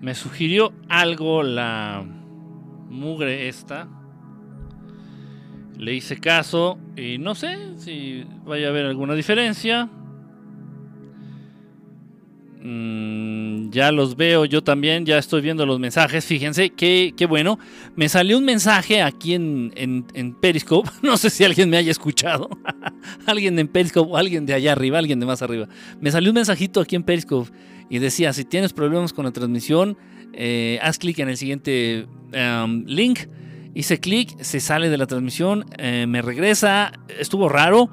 me sugirió algo la mugre esta. Le hice caso y no sé si vaya a haber alguna diferencia. Ya los veo yo también, ya estoy viendo los mensajes. Fíjense, qué, bueno. Me salió un mensaje aquí en, en, Periscope. No sé si alguien me haya escuchado. alguien en Periscope o alguien de allá arriba, alguien de más arriba. Me salió un mensajito aquí en Periscope y decía, si tienes problemas con la transmisión, eh, haz clic en el siguiente em, link. Hice clic, se sale de la transmisión, eh, me regresa. Estuvo raro.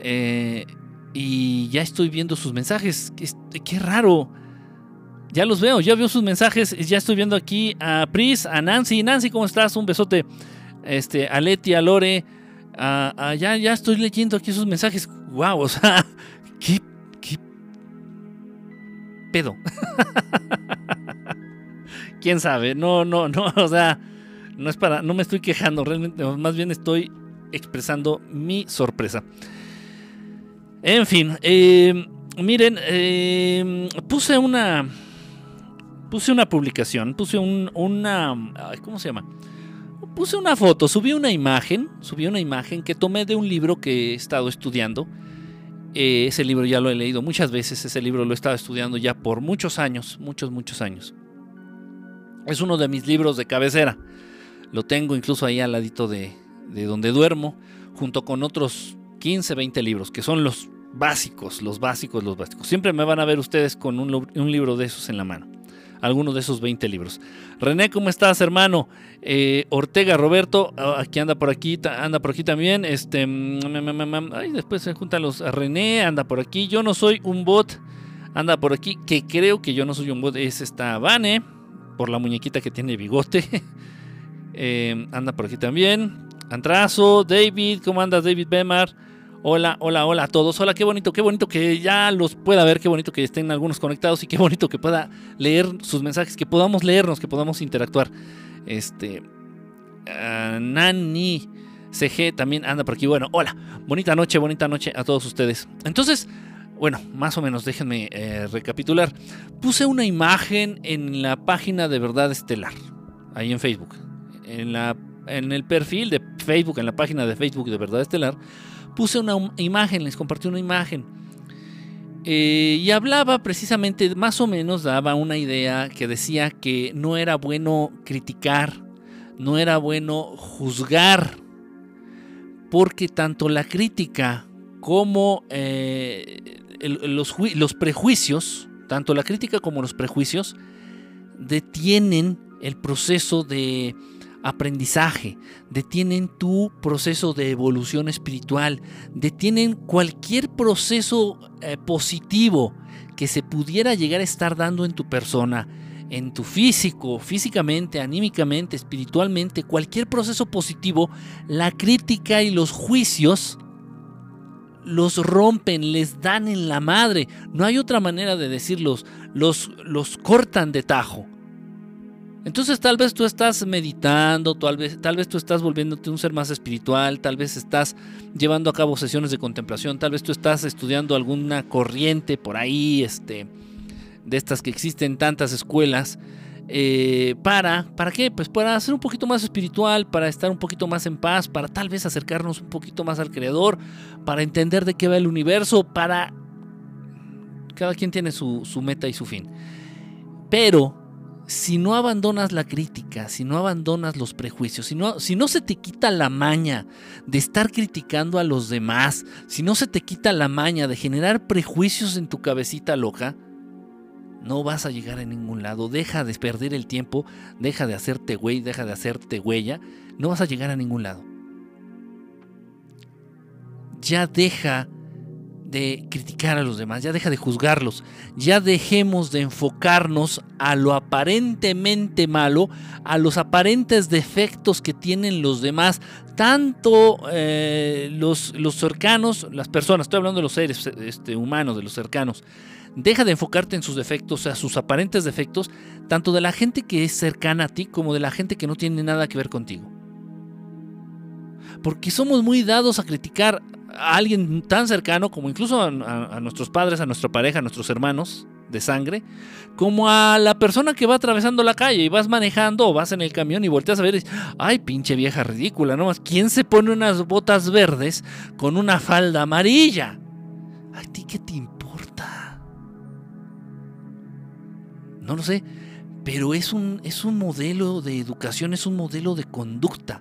Eh, y ya estoy viendo sus mensajes. Qué, raro. Ya los veo, ya veo sus mensajes. Ya estoy viendo aquí a Pris, a Nancy. Nancy, ¿cómo estás? Un besote. Este, a Leti, a Lore. ya, ya estoy leyendo aquí sus mensajes. Wow, o sea, qué, qué pedo. Quién sabe. No, no, no. O sea, no es para. No me estoy quejando. Realmente, más bien estoy expresando mi sorpresa. En fin, eh, miren, eh, puse una. Puse una publicación, puse un, una. ¿Cómo se llama? Puse una foto, subí una imagen, subí una imagen que tomé de un libro que he estado estudiando. Eh, ese libro ya lo he leído muchas veces, ese libro lo he estado estudiando ya por muchos años, muchos, muchos años. Es uno de mis libros de cabecera. Lo tengo incluso ahí al ladito de, de donde duermo, junto con otros 15, 20 libros, que son los básicos, los básicos, los básicos. Siempre me van a ver ustedes con un, libro de esos en la mano. Alguno de esos 20 libros. René, ¿cómo estás, hermano? Eh, Ortega Roberto, ah, aquí anda por aquí, anda por aquí también. Este, mm, mm, mm, ay, después se juntan los. René anda por aquí. Yo no soy un bot, anda por aquí. Que creo que yo no soy un bot. Es esta Vane, por la muñequita que tiene bigote. Eh, anda por aquí también. Antrazo, David, ¿cómo andas, David Bemar? Hola, hola, hola a todos. Hola, qué bonito, qué bonito que ya los pueda ver, qué bonito que estén algunos conectados y qué bonito que pueda leer sus mensajes, que podamos leernos, que podamos interactuar. Este. Ah, Nani CG también anda por aquí. Bueno, hola, bonita noche, bonita noche a todos ustedes. Entonces, bueno, más o menos déjenme eh, recapitular. Puse una imagen en la página de Verdad Estelar, ahí en Facebook. En, la, en el perfil de Facebook, en la página de Facebook de Verdad Estelar puse una imagen, les compartí una imagen. Eh, y hablaba precisamente, más o menos daba una idea que decía que no era bueno criticar, no era bueno juzgar, porque tanto la crítica como eh, los, los prejuicios, tanto la crítica como los prejuicios, detienen el proceso de aprendizaje, detienen tu proceso de evolución espiritual, detienen cualquier proceso eh, positivo que se pudiera llegar a estar dando en tu persona, en tu físico, físicamente, anímicamente, espiritualmente, cualquier proceso positivo, la crítica y los juicios los rompen, les dan en la madre. No hay otra manera de decirlos, los, los cortan de tajo. Entonces tal vez tú estás meditando, tal vez, tal vez tú estás volviéndote un ser más espiritual, tal vez estás llevando a cabo sesiones de contemplación, tal vez tú estás estudiando alguna corriente por ahí, este, de estas que existen tantas escuelas. Eh, para, ¿para qué? Pues para ser un poquito más espiritual, para estar un poquito más en paz, para tal vez acercarnos un poquito más al Creador, para entender de qué va el universo, para... Cada quien tiene su, su meta y su fin. Pero si no abandonas la crítica, si no abandonas los prejuicios, si no, si no se te quita la maña de estar criticando a los demás, si no se te quita la maña de generar prejuicios en tu cabecita loca, no vas a llegar a ningún lado. Deja de perder el tiempo, deja de hacerte güey, deja de hacerte huella, no vas a llegar a ningún lado. Ya deja de criticar a los demás, ya deja de juzgarlos, ya dejemos de enfocarnos a lo aparentemente malo, a los aparentes defectos que tienen los demás, tanto eh, los, los cercanos, las personas, estoy hablando de los seres este, humanos, de los cercanos, deja de enfocarte en sus defectos, a sus aparentes defectos, tanto de la gente que es cercana a ti como de la gente que no tiene nada que ver contigo. Porque somos muy dados a criticar a alguien tan cercano como incluso a, nuestros padres, a nuestra pareja, a nuestros hermanos de sangre, como a la persona que va atravesando la calle y vas manejando o vas en el camión y volteas a ver y ay, pinche vieja ridícula, ¿no? ¿Quién se pone unas botas verdes con una falda amarilla? ¿A ti qué te importa? No lo sé, pero es un, es un modelo de educación, es un modelo de conducta.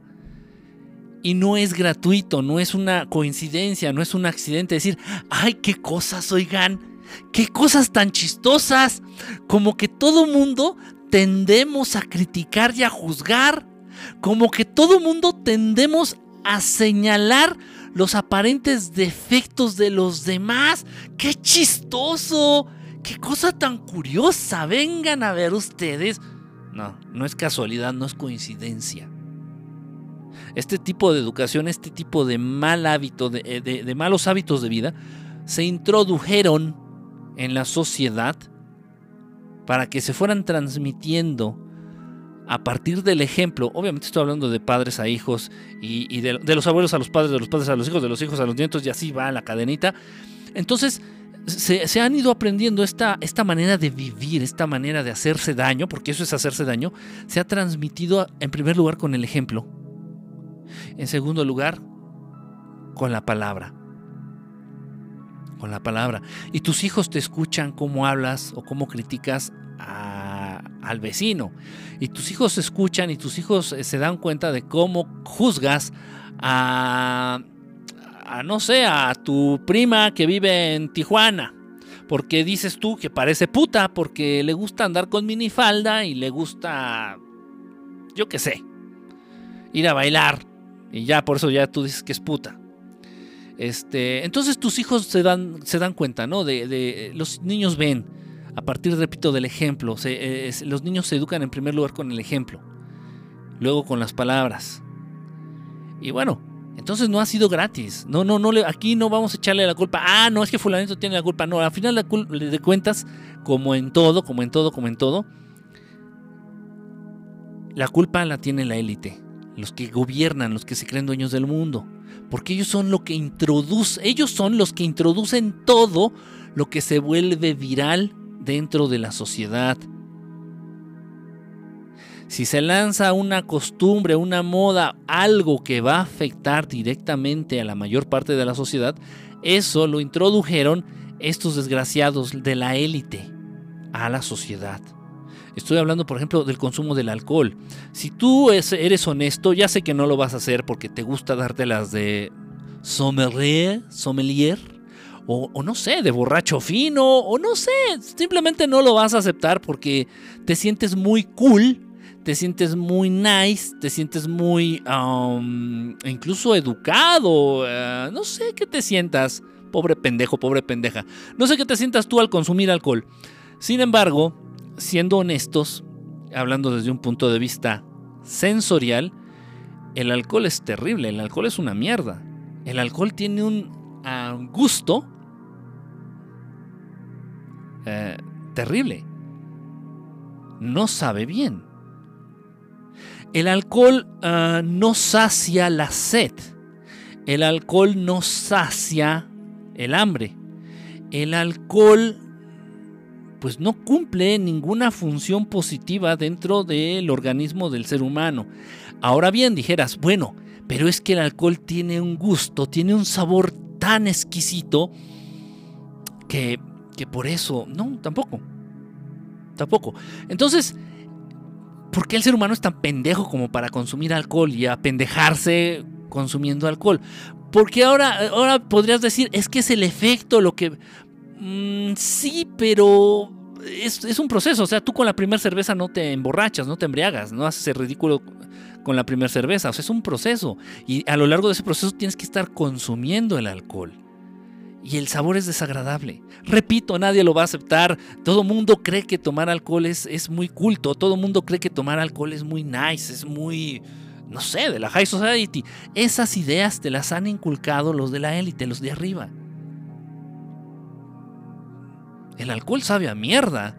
Y no es gratuito, no es una coincidencia, no es un accidente decir, ay, qué cosas, oigan, qué cosas tan chistosas. Como que todo mundo tendemos a criticar y a juzgar. Como que todo mundo tendemos a señalar los aparentes defectos de los demás. ¡Qué chistoso! ¡Qué cosa tan curiosa! Vengan a ver ustedes. No, no es casualidad, no es coincidencia. Este tipo de educación, este tipo de mal hábito, de, eh, malos hábitos de vida, se introdujeron en la sociedad para que se fueran transmitiendo a partir del ejemplo, obviamente estoy hablando de padres a hijos y, de, los abuelos a los padres, de los padres a los hijos, de los hijos a los nietos y así va la cadenita. Entonces se, han ido aprendiendo esta, esta manera de vivir, esta manera de hacerse daño, porque eso es hacerse daño, se ha transmitido en primer lugar con el ejemplo, en segundo lugar con la palabra. Con la palabra. Y tus hijos te escuchan cómo hablas o cómo criticas al vecino. Y tus hijos escuchan y tus hijos eh, se dan cuenta de cómo juzgas a, a, no sé, a tu prima que vive en Tijuana. Porque dices tú que parece puta, porque le gusta andar con minifalda y le gusta, yo qué sé, ir a bailar. Y ya, por eso ya tú dices que es puta. Este, entonces tus hijos se dan, se dan cuenta, ¿no? De, de, los niños ven a partir, repito, del ejemplo. Eh, los niños se educan en primer lugar con el ejemplo, luego con las palabras. Y bueno, entonces no ha sido gratis. No, no, no, aquí no vamos a echarle la culpa. Ah, no, es que fulanito tiene la culpa. No, al final de cuentas, como en todo, como en todo, como en todo, la culpa la tiene la élite, los que gobiernan, los que se creen dueños del mundo, porque ellos son lo que introduce, ellos son los que introducen todo lo que se vuelve viral dentro de la sociedad. Si se lanza una costumbre, una moda, algo que va a afectar directamente a la mayor parte de la sociedad, eso lo introdujeron estos desgraciados de la élite a la sociedad. Estoy hablando, por ejemplo, del consumo del alcohol. Si tú eres honesto, ya sé que no lo vas a hacer porque te gusta darte las de sommelier, sommelier, o, no sé, de borracho fino, o no sé, simplemente no lo vas a aceptar porque te sientes muy cool, te sientes muy nice, te sientes muy um, incluso educado, eh, no sé qué te sientas, pobre pendejo, pobre pendeja, no sé qué te sientas tú al consumir alcohol. Sin embargo, siendo honestos, hablando desde un punto de vista sensorial, el alcohol es terrible, el alcohol es una mierda. El alcohol tiene un gusto eh, terrible. No sabe bien. El alcohol ah, no sacia la sed. El alcohol no sacia el hambre. El alcohol pues no cumple ninguna función positiva dentro del organismo del ser humano. Ahora bien, dijeras, bueno, pero es que el alcohol tiene un gusto, tiene un sabor tan exquisito que que por eso, no, tampoco. Tampoco. Entonces, ¿por qué el ser humano es tan pendejo como para consumir alcohol y apendejarse consumiendo alcohol? Porque ahora, ahora podrías decir, es que es el efecto lo que... Mm, sí, pero es, un proceso. O sea, tú con la primera cerveza no te emborrachas, no te embriagas, no haces el ridículo con la primera cerveza. O sea, es un proceso. Y a lo largo de ese proceso tienes que estar consumiendo el alcohol y el sabor es desagradable. Repito, nadie lo va a aceptar. Todo mundo cree que tomar alcohol es, es muy culto. Todo mundo cree que tomar alcohol es muy nice, es muy, no sé, de la high society. Esas ideas te las han inculcado los de la élite, los de arriba. El alcohol sabe a mierda.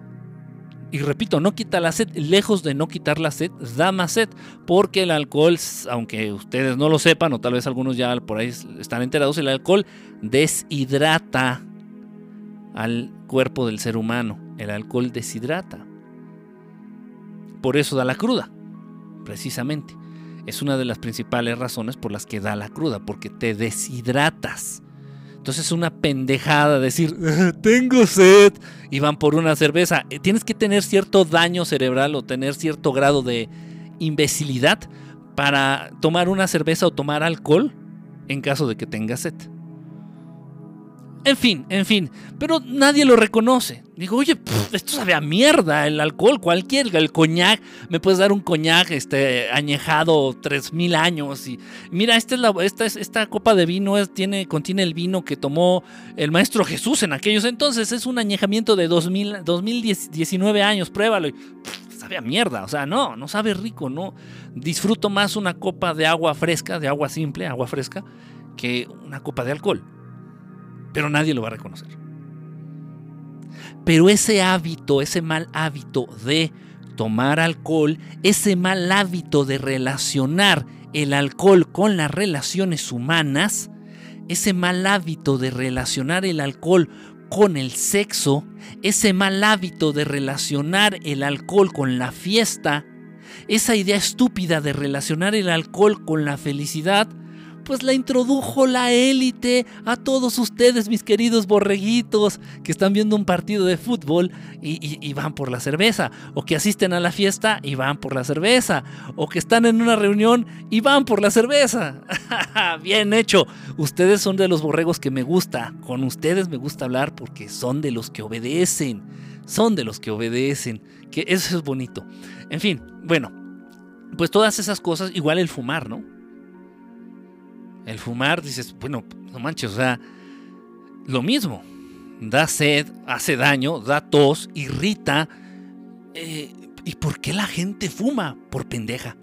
Y repito, no quita la sed, lejos de no quitar la sed, da más sed, porque el alcohol, aunque ustedes no lo sepan, o tal vez algunos ya por ahí están enterados, el alcohol deshidrata al cuerpo del ser humano. El alcohol deshidrata. Por eso da la cruda, precisamente. Es una de las principales razones por las que da la cruda, porque te deshidratas. Entonces es una pendejada decir, tengo sed, y van por una cerveza. Eh, tienes que tener cierto daño cerebral o tener cierto grado de imbecilidad para tomar una cerveza o tomar alcohol en caso de que tengas sed. En fin, en fin, pero nadie lo reconoce. Digo, oye, esto sabe a mierda, el alcohol, cualquier, el coñac, me puedes dar un coñac este, añejado 3000 años. Y mira, esta, es la, esta, esta copa de vino es, tiene, contiene el vino que tomó el maestro Jesús en aquellos entonces. Es un añejamiento de 2000, 2019 años, pruébalo. sabe a mierda, o sea, no, no sabe rico, no. Disfruto más una copa de agua fresca, de agua simple, agua fresca, que una copa de alcohol pero nadie lo va a reconocer. Pero ese hábito, ese mal hábito de tomar alcohol, ese mal hábito de relacionar el alcohol con las relaciones humanas, ese mal hábito de relacionar el alcohol con el sexo, ese mal hábito de relacionar el alcohol con la fiesta, esa idea estúpida de relacionar el alcohol con la felicidad, pues la introdujo la élite a todos ustedes, mis queridos borreguitos, que están viendo un partido de fútbol y, van por la cerveza, o que asisten a la fiesta y van por la cerveza, o que están en una reunión y van por la cerveza. Bien hecho, ustedes son de los borregos que me gusta, con ustedes me gusta hablar porque son de los que obedecen, son de los que obedecen, que eso es bonito. En fin, bueno, pues todas esas cosas, igual el fumar, ¿no? El fumar, dices, bueno, no manches, o sea, lo mismo. Da sed, hace daño, da tos, irrita. Eh, ¿Y por qué la gente fuma? Por pendeja.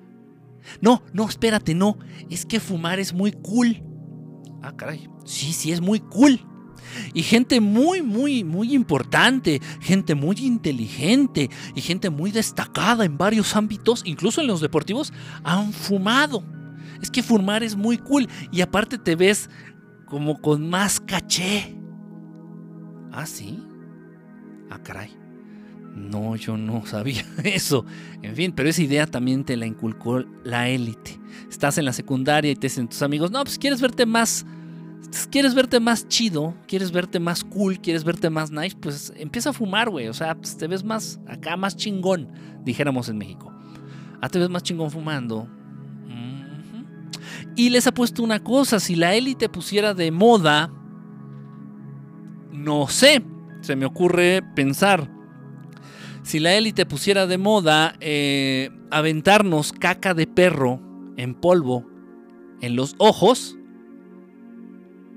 No, no, espérate, no. Es que fumar es muy cool. Ah, caray. Sí, sí, es muy cool. Y gente muy, muy, muy importante, gente muy inteligente y gente muy destacada en varios ámbitos, incluso en los deportivos, han fumado es que fumar es muy cool y aparte te ves como con más caché. Ah, sí. Ah, caray. No, yo no sabía eso. En fin, pero esa idea también te la inculcó la élite. Estás en la secundaria y te dicen tus amigos, no, pues quieres verte más, quieres verte más chido, quieres verte más cool, quieres verte más nice, pues empieza a fumar, güey. O sea, pues te ves más acá, más chingón, dijéramos en México. Ah, te ves más chingón fumando. Y les ha puesto una cosa, si la élite pusiera de moda, no sé, se me ocurre pensar, si la élite pusiera de moda eh, aventarnos caca de perro en polvo en los ojos,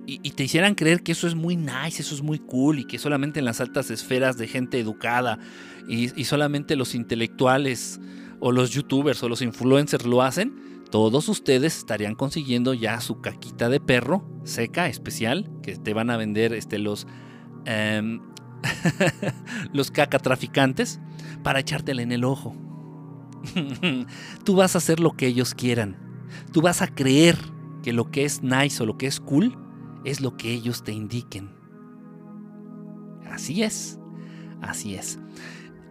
y, te hicieran creer que eso es muy nice, eso es muy cool y que solamente en las altas esferas de gente educada y, y, solamente los intelectuales o los youtubers o los influencers lo hacen, todos ustedes estarían consiguiendo ya su caquita de perro seca, especial, que te van a vender este, los, eh, los caca traficantes para echártela en el ojo. Tú vas a hacer lo que ellos quieran. Tú vas a creer que lo que es nice o lo que es cool es lo que ellos te indiquen. Así es, así es.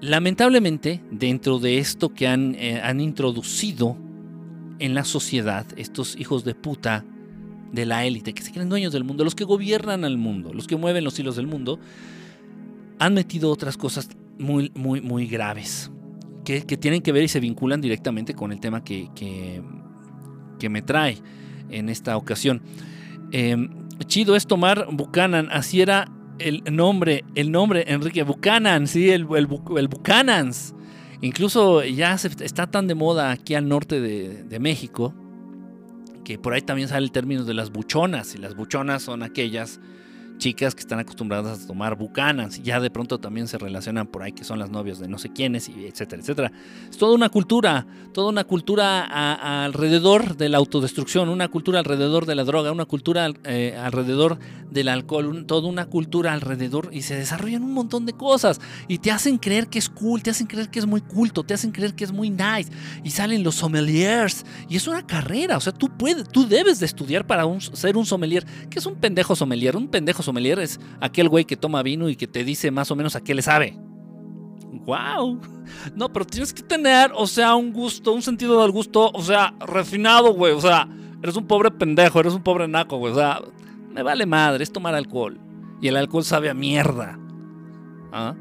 Lamentablemente, dentro de esto que han, eh, han introducido en la sociedad, estos hijos de puta de la élite, que se creen dueños del mundo, los que gobiernan al mundo, los que mueven los hilos del mundo, han metido otras cosas muy, muy, muy graves, que, tienen que ver y se vinculan directamente con el tema que, que, me trae en esta ocasión. Em, chido es tomar Buchanan, así era el nombre, el nombre, Enrique Buchanan, sí, el, el, el Buchanans. Incluso ya está tan de moda aquí al norte de, México que por ahí también sale el término de las buchonas. Y las buchonas son aquellas chicas que están acostumbradas a tomar bucanas, ya de pronto también se relacionan por ahí que son las novias de no sé quiénes, y etcétera, etcétera. Es toda una cultura, toda una cultura alrededor de la autodestrucción, una cultura alrededor de la droga, una cultura eh, alrededor del alcohol, toda una cultura alrededor, y se desarrollan un montón de cosas, y te hacen creer que es cool, te hacen creer que es muy culto, te hacen creer que es muy nice, y salen los sommeliers, y es una carrera, o sea, tú puedes, tú debes de estudiar para ser un sommelier, que es un pendejo sommelier, un pendejo sommelier es aquel güey que toma vino y que te dice más o menos a qué le sabe. ¡Wow! No, pero tienes que tener, o sea, un gusto, un sentido del gusto, o sea, refinado, güey. O sea, eres un pobre pendejo, eres un pobre naco, güey. O sea, me vale madre, es tomar alcohol. Y el alcohol sabe a mierda. ¿Ah?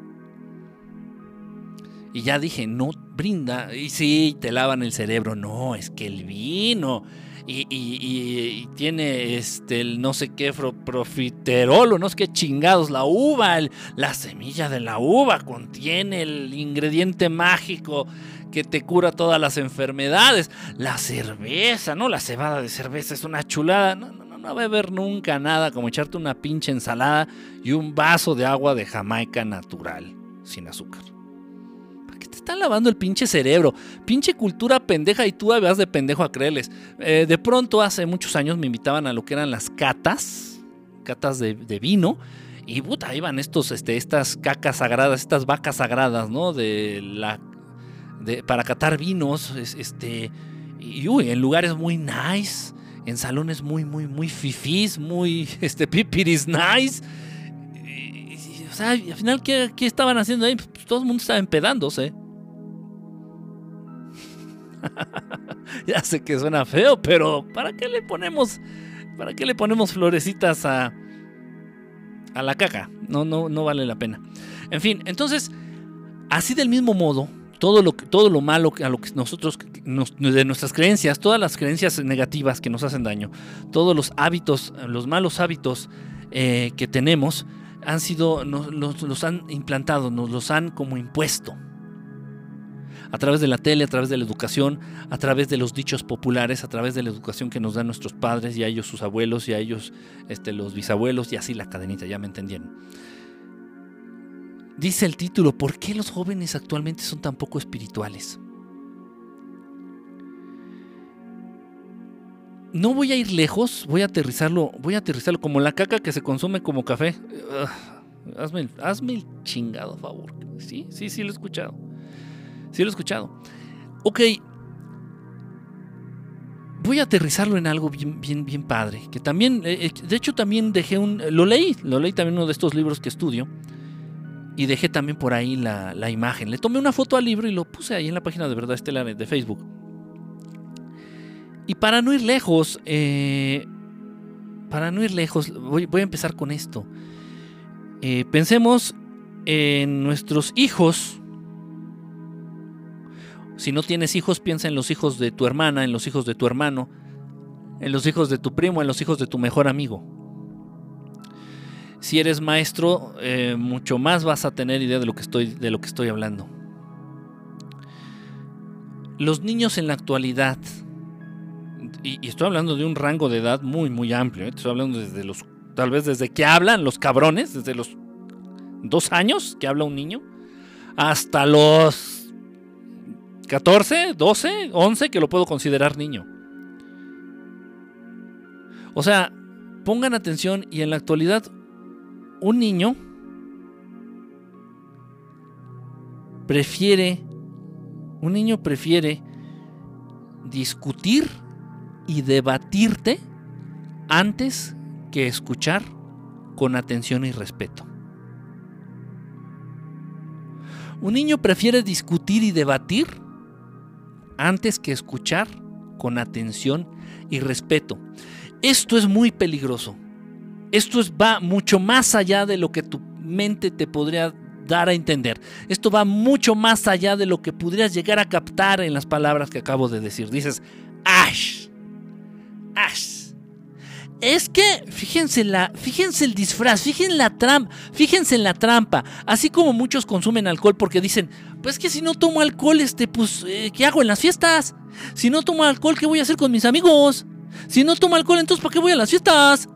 Y ya dije, no brinda. Y sí, te lavan el cerebro. No, es que el vino y, tiene este, el no sé qué profiterol o no sé qué chingados, la uva, la semilla de la uva contiene el ingrediente mágico que te cura todas las enfermedades. La cerveza, ¿no? La cebada de cerveza es una chulada. No, no, no, no va a nunca nada como echarte una pinche ensalada y un vaso de agua de Jamaica natural, sin azúcar están lavando el pinche cerebro. Pinche cultura pendeja y tú vas de pendejo a creerles. Eh, de pronto, hace muchos años me invitaban a lo que eran las catas, catas de, vino. Y puta, iban estos, este, estas cacas sagradas, estas vacas sagradas, ¿no? De la. De, para catar vinos. Este. Y uy, en lugares muy nice. En salones muy, muy, muy fifís, muy. Este, pipiris nice. o sea, al final, ¿qué, estaban haciendo ahí? Pues todo el mundo estaba empedándose. ya sé que suena feo, pero ¿para qué le ponemos, para qué le ponemos florecitas a, a la caca? No, no, no vale la pena. En fin, entonces, así del mismo modo, todo lo, todo lo malo a lo que nosotros, de nuestras creencias, todas las creencias negativas que nos hacen daño, todos los hábitos, los malos hábitos eh, que tenemos, han sido, nos, los han implantado, nos los han como impuesto a través de la tele, a través de la educación, a través de los dichos populares, a través de la educación que nos dan nuestros padres y a ellos sus abuelos y a ellos este, los bisabuelos y así la cadenita, ya me entendieron. Dice el título, ¿por qué los jóvenes actualmente son tan poco espirituales? No voy a ir lejos, voy a aterrizarlo, voy a aterrizarlo como la caca que se consume como café. hazme, hazme el chingado favor. Sí, sí, sí lo he escuchado. Sí lo he escuchado. Ok. Voy a aterrizarlo en algo bien, bien, bien padre. Que también, eh, eh, de hecho, también dejé un. Lo leí, lo leí también uno de estos libros que estudio. Y dejé también por ahí la, imagen. Le tomé una foto al libro y lo puse ahí en la página de Verdad Estelar de Facebook. Y para no ir lejos, eh, para no ir lejos, voy, a empezar con esto. pensemos en nuestros hijos si no tienes hijos, piensa en los hijos de tu hermana, en los hijos de tu hermano, en los hijos de tu primo, en los hijos de tu mejor amigo. Si eres maestro, eh, mucho más vas a tener idea de lo que estoy, de lo que estoy hablando. Los niños en la actualidad, y, estoy hablando de un rango de edad muy, muy amplio, ¿eh? estoy hablando desde los, tal vez desde que hablan los cabrones, desde los dos años que habla un niño, hasta los 14, 12, 11 que lo puedo considerar niño. O sea, pongan atención y en la actualidad un niño prefiere, un niño prefiere discutir y debatirte antes que escuchar con atención y respeto. Un niño prefiere discutir y debatir antes que escuchar con atención y respeto. Esto es muy peligroso. Esto va mucho más allá de lo que tu mente te podría dar a entender. Esto va mucho más allá de lo que podrías llegar a captar en las palabras que acabo de decir. Dices, Ash, Ash. Es que, fíjense, la, fíjense el disfraz, fíjense la trampa, fíjense en la trampa. Así como muchos consumen alcohol porque dicen, pues que si no tomo alcohol, este, pues, eh, ¿qué hago en las fiestas? Si no tomo alcohol, ¿qué voy a hacer con mis amigos? Si no tomo alcohol, entonces ¿para qué voy a las fiestas?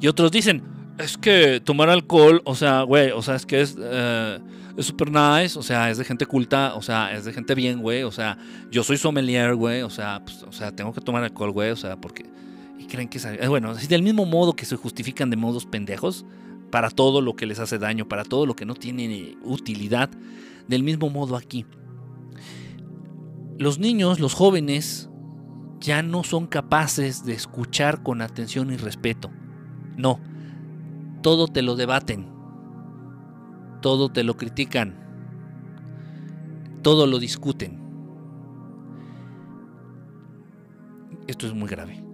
Y otros dicen, es que tomar alcohol, o sea, güey, o sea, es que es... Eh, es super nice, o sea, es de gente culta, o sea, es de gente bien, güey, o sea, yo soy sommelier, güey, o sea, pues, o sea, tengo que tomar alcohol, güey, o sea, porque... Creen que es... Bueno, así del mismo modo que se justifican de modos pendejos para todo lo que les hace daño, para todo lo que no tiene utilidad, del mismo modo aquí. Los niños, los jóvenes, ya no son capaces de escuchar con atención y respeto. No, todo te lo debaten, todo te lo critican, todo lo discuten. Esto es muy grave.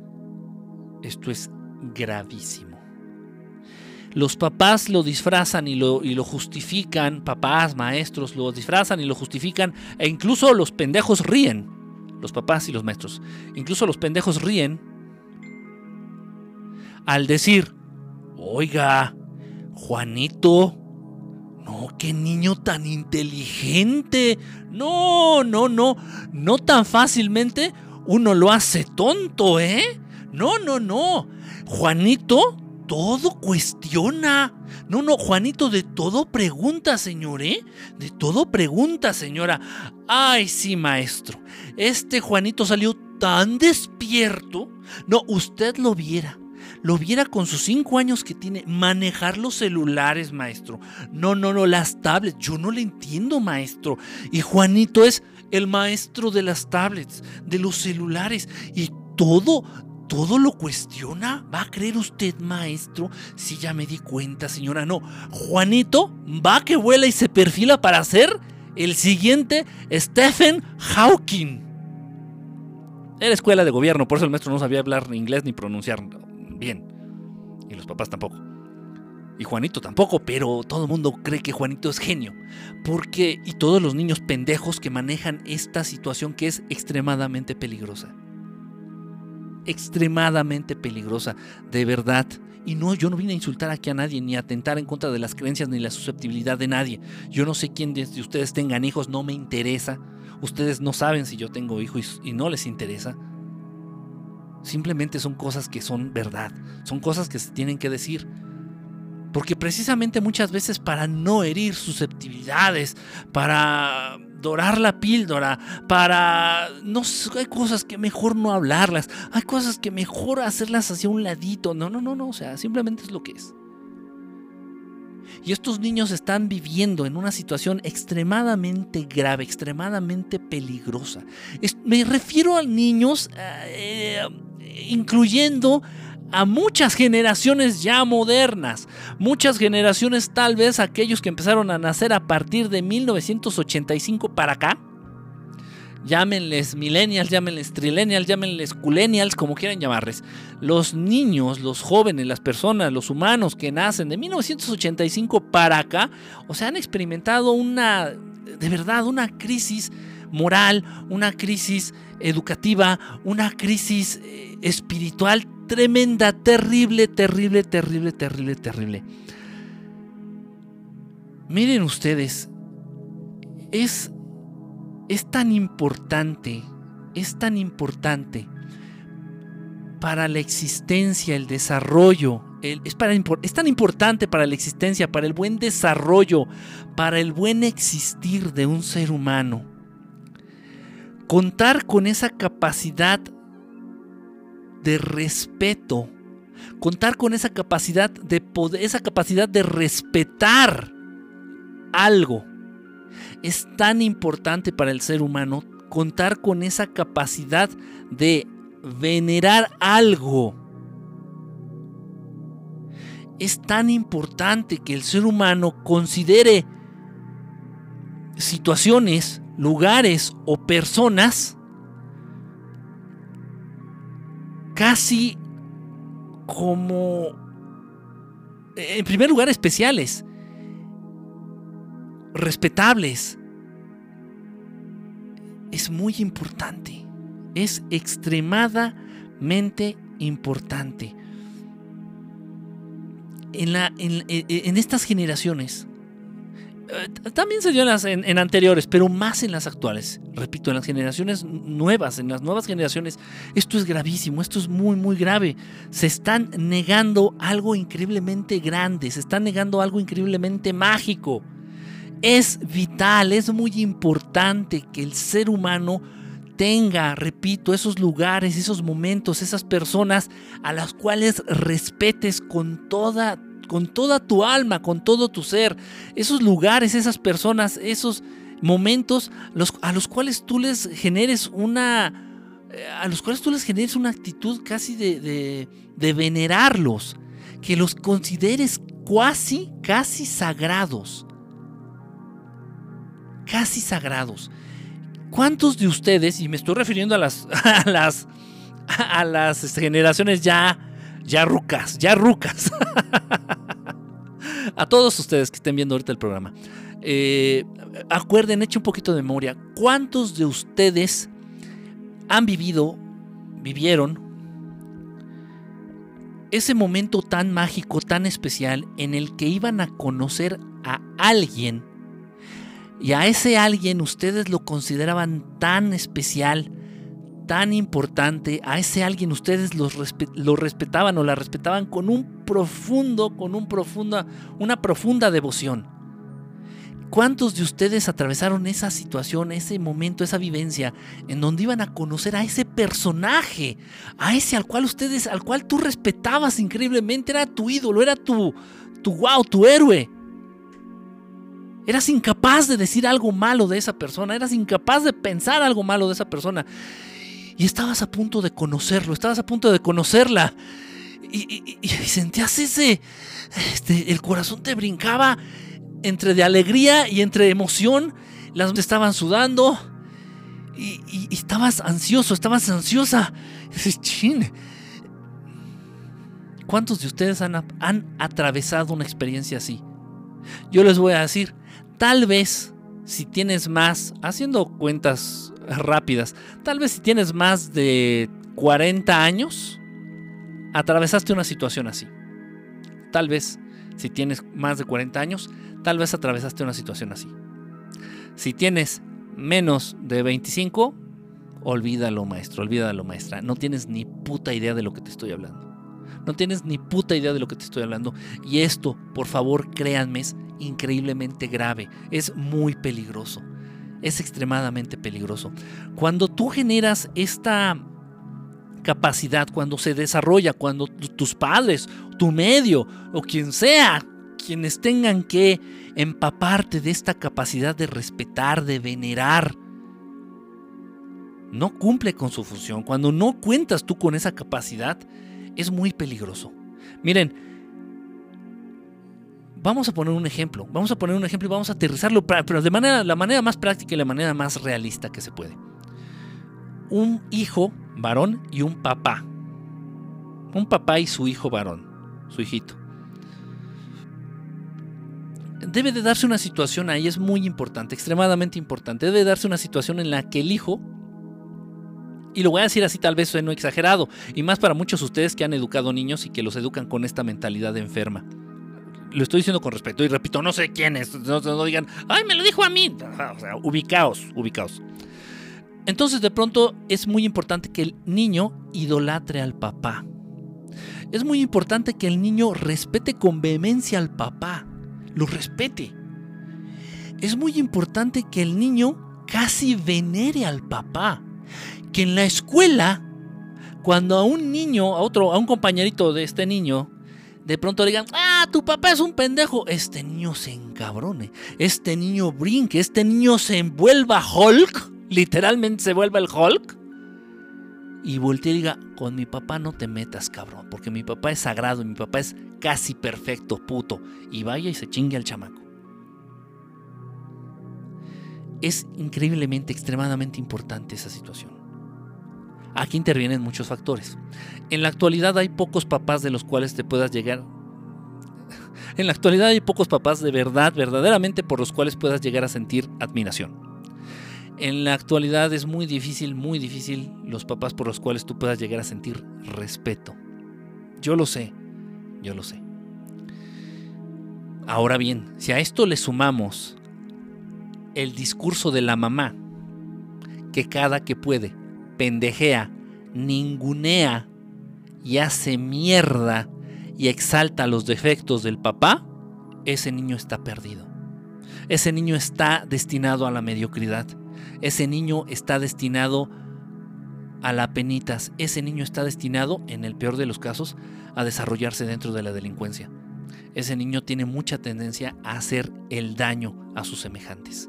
Esto es gravísimo. Los papás lo disfrazan y lo, y lo justifican, papás, maestros, lo disfrazan y lo justifican, e incluso los pendejos ríen, los papás y los maestros, incluso los pendejos ríen al decir, oiga, Juanito, no, qué niño tan inteligente. No, no, no. No tan fácilmente uno lo hace tonto, ¿eh? No, no, no. Juanito todo cuestiona. No, no, Juanito de todo pregunta, señor, ¿eh? De todo pregunta, señora. Ay, sí, maestro. Este Juanito salió tan despierto. No, usted lo viera lo viera con sus cinco años que tiene, manejar los celulares, maestro. No, no, no, las tablets. Yo no le entiendo, maestro. Y Juanito es el maestro de las tablets, de los celulares. Y todo, todo lo cuestiona. ¿Va a creer usted, maestro? Si ya me di cuenta, señora. No, Juanito va que vuela y se perfila para ser el siguiente Stephen Hawking. Era escuela de gobierno, por eso el maestro no sabía hablar ni inglés ni pronunciar bien. Y los papás tampoco. Y Juanito tampoco, pero todo el mundo cree que Juanito es genio. Porque, y todos los niños pendejos que manejan esta situación que es extremadamente peligrosa. Extremadamente peligrosa, de verdad. Y no, yo no vine a insultar aquí a nadie, ni a atentar en contra de las creencias ni la susceptibilidad de nadie. Yo no sé quién de ustedes tengan hijos, no me interesa. Ustedes no saben si yo tengo hijos y no les interesa. Simplemente son cosas que son verdad, son cosas que se tienen que decir. Porque precisamente muchas veces para no herir susceptibilidades, para dorar la píldora, para... No hay cosas que mejor no hablarlas, hay cosas que mejor hacerlas hacia un ladito. No, no, no, no, o sea, simplemente es lo que es. Y estos niños están viviendo en una situación extremadamente grave, extremadamente peligrosa. me refiero a niños eh, incluyendo a muchas generaciones ya modernas, muchas generaciones tal vez aquellos que empezaron a nacer a partir de 1985 para acá. Llámenles millennials, llámenles trillennials, llámenles culenials, como quieran llamarles. Los niños, los jóvenes, las personas, los humanos que nacen de 1985 para acá, o sea, han experimentado una, de verdad, una crisis moral, una crisis educativa, una crisis eh, espiritual tremenda, terrible, terrible, terrible, terrible, terrible. Miren ustedes, es, es tan importante, es tan importante para la existencia, el desarrollo, es, es tan importante para la existencia, para el buen desarrollo, para el buen existir de un ser humano contar con esa capacidad de respeto, contar con esa capacidad de poder, esa capacidad de respetar algo. Es tan importante para el ser humano contar con esa capacidad de venerar algo. Es tan importante que el ser humano considere situaciones lugares o personas casi como, en primer lugar, especiales, respetables. Es muy importante, es extremadamente importante. En, la, en, en estas generaciones, también se dio en, anteriores, pero más en las actuales. Repito, en las generaciones nuevas, en las nuevas generaciones, esto es gravísimo, esto es muy, muy grave. Se están negando algo increíblemente grande, se están negando algo increíblemente mágico. Es vital, es muy importante que el ser humano tenga, repito, esos lugares, esos momentos, esas personas a las cuales respetes con toda con toda tu alma, con todo tu ser, esos lugares, esas personas, esos momentos a los cuales tú les generes una eh, a los cuales tú les generes una actitud casi de, de, venerarlos, que los consideres casi, casi sagrados. Casi sagrados. ¿Cuántos de ustedes, y me estoy refiriendo a las, a las, a las generaciones ya, ya rucas, ya rucas, a todos ustedes que estén viendo ahorita el programa, eh, acuerden, echen un poquito de memoria, ¿cuántos de ustedes han vivido, vivieron ese momento tan mágico, tan especial, en el que iban a conocer a alguien y a ese alguien ustedes lo consideraban tan especial, tan importante, a ese alguien ustedes lo respetaban o la respetaban con un profundo, con un profunda, una profunda devoción. ¿Cuántos de ustedes atravesaron esa situación, ese momento, esa vivencia en donde iban a conocer a ese personaje, a ese al cual ustedes, al cual tú respetabas increíblemente, era tu ídolo, era tu, tu wow, tu héroe? Eras incapaz de decir algo malo de esa persona, eras incapaz de pensar algo malo de esa persona y estabas a punto de conocerlo, estabas a punto de conocerla. Y, sentías ese, este, el corazón te brincaba entre de alegría y entre emoción, las estaban sudando y, estabas ansioso, estabas ansiosa. ¿Cuántos de ustedes han, han atravesado una experiencia así? Yo les voy a decir, tal vez si tienes más, haciendo cuentas rápidas. Tal vez si tienes más de 40 años, atravesaste una situación así. Tal vez si tienes más de 40 años, tal vez atravesaste una situación así. Si tienes menos de 25, olvídalo maestro, olvídalo maestra. No tienes ni puta idea de lo que te estoy hablando. No tienes ni puta idea de lo que te estoy hablando. Y esto, por favor, créanme, es increíblemente grave. Es muy peligroso es extremadamente peligroso. Cuando tú generas esta capacidad, cuando se desarrolla, cuando tus padres, tu medio o quien sea, quienes tengan que empaparte de esta capacidad de respetar, de venerar, no cumple con su función, cuando no cuentas tú con esa capacidad, es muy peligroso. Miren, Vamos a poner un ejemplo, vamos a poner un ejemplo y vamos a aterrizarlo, pero de manera, la manera más práctica y la manera más realista que se puede. Un hijo varón y un papá. Un papá y su hijo varón, su hijito. Debe de darse una situación ahí, es muy importante, extremadamente importante. Debe de darse una situación en la que el hijo y lo voy a decir así, tal vez sueno exagerado, y más para muchos de ustedes que han educado niños y que los educan con esta mentalidad enferma lo estoy diciendo con respeto y repito, no sé quién es, no, digan, ay, me lo dijo a mí. O sea, ubicaos, ubicaos. Entonces de pronto es muy importante que el niño idolatre al papá. Es muy importante que el niño respete con vehemencia al papá, lo respete. Es muy importante que el niño casi venere al papá. Que en la escuela, cuando a un niño, a otro, a un compañerito de este niño, de pronto digan, ah, tu papá es un pendejo, este niño se encabrone, este niño brinque, este niño se envuelva Hulk, literalmente se vuelva el Hulk, y voltee y diga, con mi papá no te metas, cabrón, porque mi papá es sagrado, mi papá es casi perfecto, puto, y vaya y se chingue al chamaco. Es increíblemente, extremadamente importante esa situación. Aquí intervienen muchos factores. En la actualidad hay pocos papás de los cuales te puedas llegar. En la actualidad hay pocos papás de verdad, verdaderamente por los cuales puedas llegar a sentir admiración. En la actualidad es muy difícil, muy difícil los papás por los cuales tú puedas llegar a sentir respeto. Yo lo sé, yo lo sé. Ahora bien, si a esto le sumamos el discurso de la mamá, que cada que puede pendejea, ningunea y hace mierda y exalta los defectos del papá, ese niño está perdido. Ese niño está destinado a la mediocridad. Ese niño está destinado a la penitas. Ese niño está destinado, en el peor de los casos, a desarrollarse dentro de la delincuencia. Ese niño tiene mucha tendencia a hacer el daño a sus semejantes.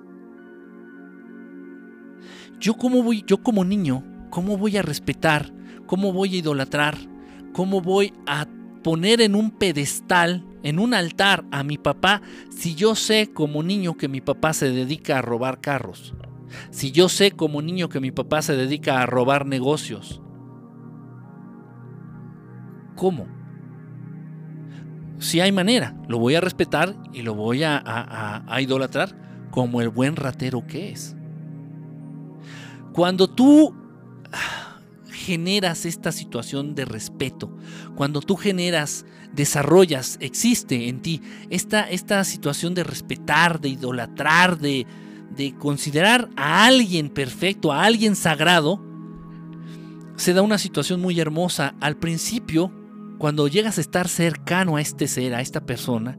Yo como voy, yo como niño, cómo voy a respetar, cómo voy a idolatrar, cómo voy a poner en un pedestal, en un altar a mi papá, si yo sé como niño que mi papá se dedica a robar carros, si yo sé como niño que mi papá se dedica a robar negocios. ¿Cómo? Si hay manera, lo voy a respetar y lo voy a, a idolatrar como el buen ratero que es. Cuando tú generas esta situación de respeto, cuando tú generas, desarrollas, existe en ti esta, esta situación de respetar, de idolatrar, de, de considerar a alguien perfecto, a alguien sagrado, se da una situación muy hermosa. Al principio, cuando llegas a estar cercano a este ser, a esta persona,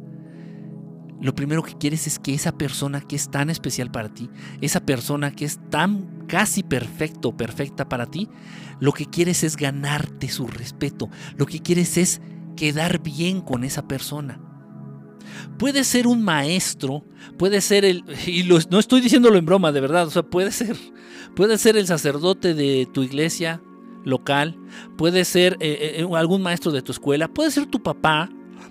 lo primero que quieres es que esa persona que es tan especial para ti, esa persona que es tan casi perfecto, perfecta para ti, lo que quieres es ganarte su respeto, lo que quieres es quedar bien con esa persona. Puede ser un maestro, puede ser el, y no estoy diciéndolo en broma, de verdad, o sea, puede ser, puede ser el sacerdote de tu iglesia local, puede ser eh, eh, algún maestro de tu escuela, puede ser tu papá,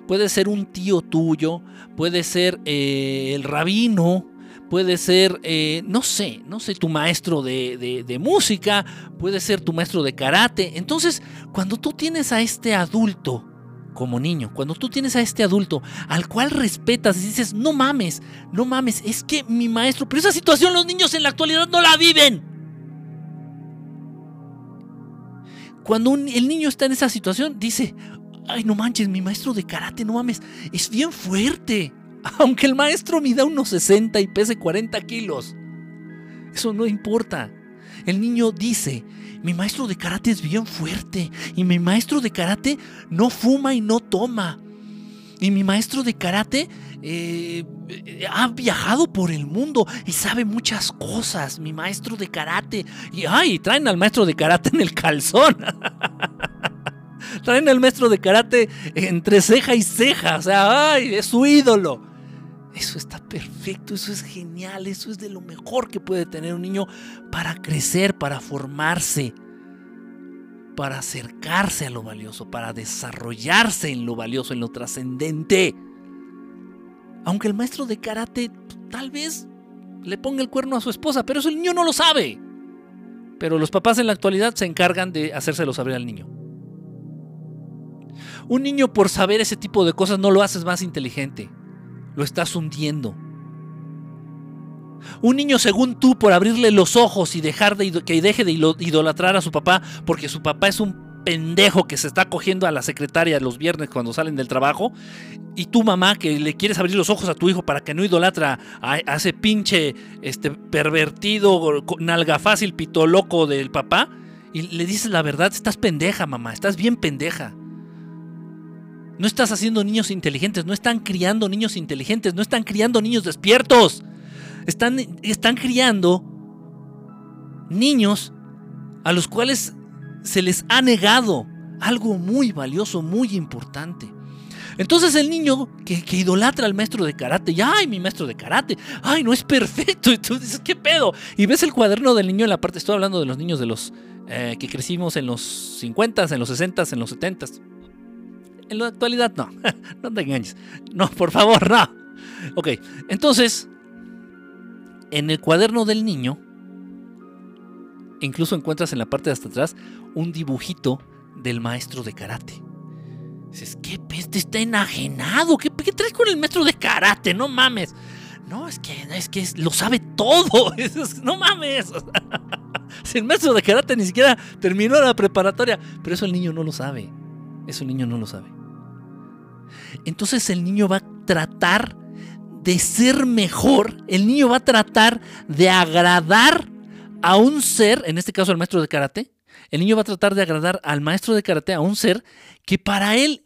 puede ser un tío tuyo, puede ser eh, el rabino, puede ser, no sé, no sé, tu maestro de, de, música, puede ser tu maestro de karate. Entonces, cuando tú tienes a este adulto, como niño, cuando tú tienes a este adulto al cual respetas y dices, no mames, no mames, es que mi maestro, pero esa situación los niños en la actualidad no la viven. Cuando el niño está en esa situación, dice, ay, no manches, mi maestro de karate, no mames, es bien fuerte. Aunque el maestro mida unos 60 y pese 40 kilos. Eso no importa. El niño dice, mi maestro de karate es bien fuerte y mi maestro de karate no fuma y no toma. Y mi maestro de karate eh, ha viajado por el mundo y sabe muchas cosas. Mi maestro de karate. Y ay, traen al maestro de karate en el calzón. traen al maestro de karate entre ceja y ceja. O sea, ay, es su ídolo. Eso está perfecto, eso es genial, eso es de lo mejor que puede tener un niño para crecer, para formarse, para acercarse a lo valioso, para desarrollarse en lo valioso, en lo trascendente. Aunque el maestro de karate tal vez le ponga el cuerno a su esposa, pero eso el niño no lo sabe. Pero los papás en la actualidad se encargan de hacérselo saber al niño. Un niño por saber ese tipo de cosas no lo haces más inteligente lo estás hundiendo. Un niño según tú por abrirle los ojos y dejar de que deje de idolatrar a su papá porque su papá es un pendejo que se está cogiendo a la secretaria los viernes cuando salen del trabajo y tu mamá que le quieres abrir los ojos a tu hijo para que no idolatra a, ese pinche este pervertido nalga fácil pito loco del papá y le dices la verdad, estás pendeja, mamá, estás bien pendeja. No estás haciendo niños inteligentes, no están criando niños inteligentes, no están criando niños despiertos. Están, están criando niños a los cuales se les ha negado algo muy valioso, muy importante. Entonces el niño que, idolatra al maestro de karate, y ay, mi maestro de karate, ay, no es perfecto. Y tú dices, ¿qué pedo? Y ves el cuaderno del niño en la parte, estoy hablando de los niños de los eh, que crecimos en los 50, en los 60, en los 70. En la actualidad no, no te engañes. No, por favor, no. Ok, entonces, en el cuaderno del niño, incluso encuentras en la parte de hasta atrás un dibujito del maestro de karate. Dices, ¿qué peste está enajenado? ¿Qué, ¿Qué, traes con el maestro de karate? No mames. No, es que, es que lo sabe todo. no mames. Si el maestro de karate ni siquiera terminó la preparatoria. Pero eso el niño no lo sabe. Eso el niño no lo sabe. Entonces el niño va a tratar de ser mejor, el niño va a tratar de agradar a un ser, en este caso al maestro de karate, el niño va a tratar de agradar al maestro de karate, a un ser que para él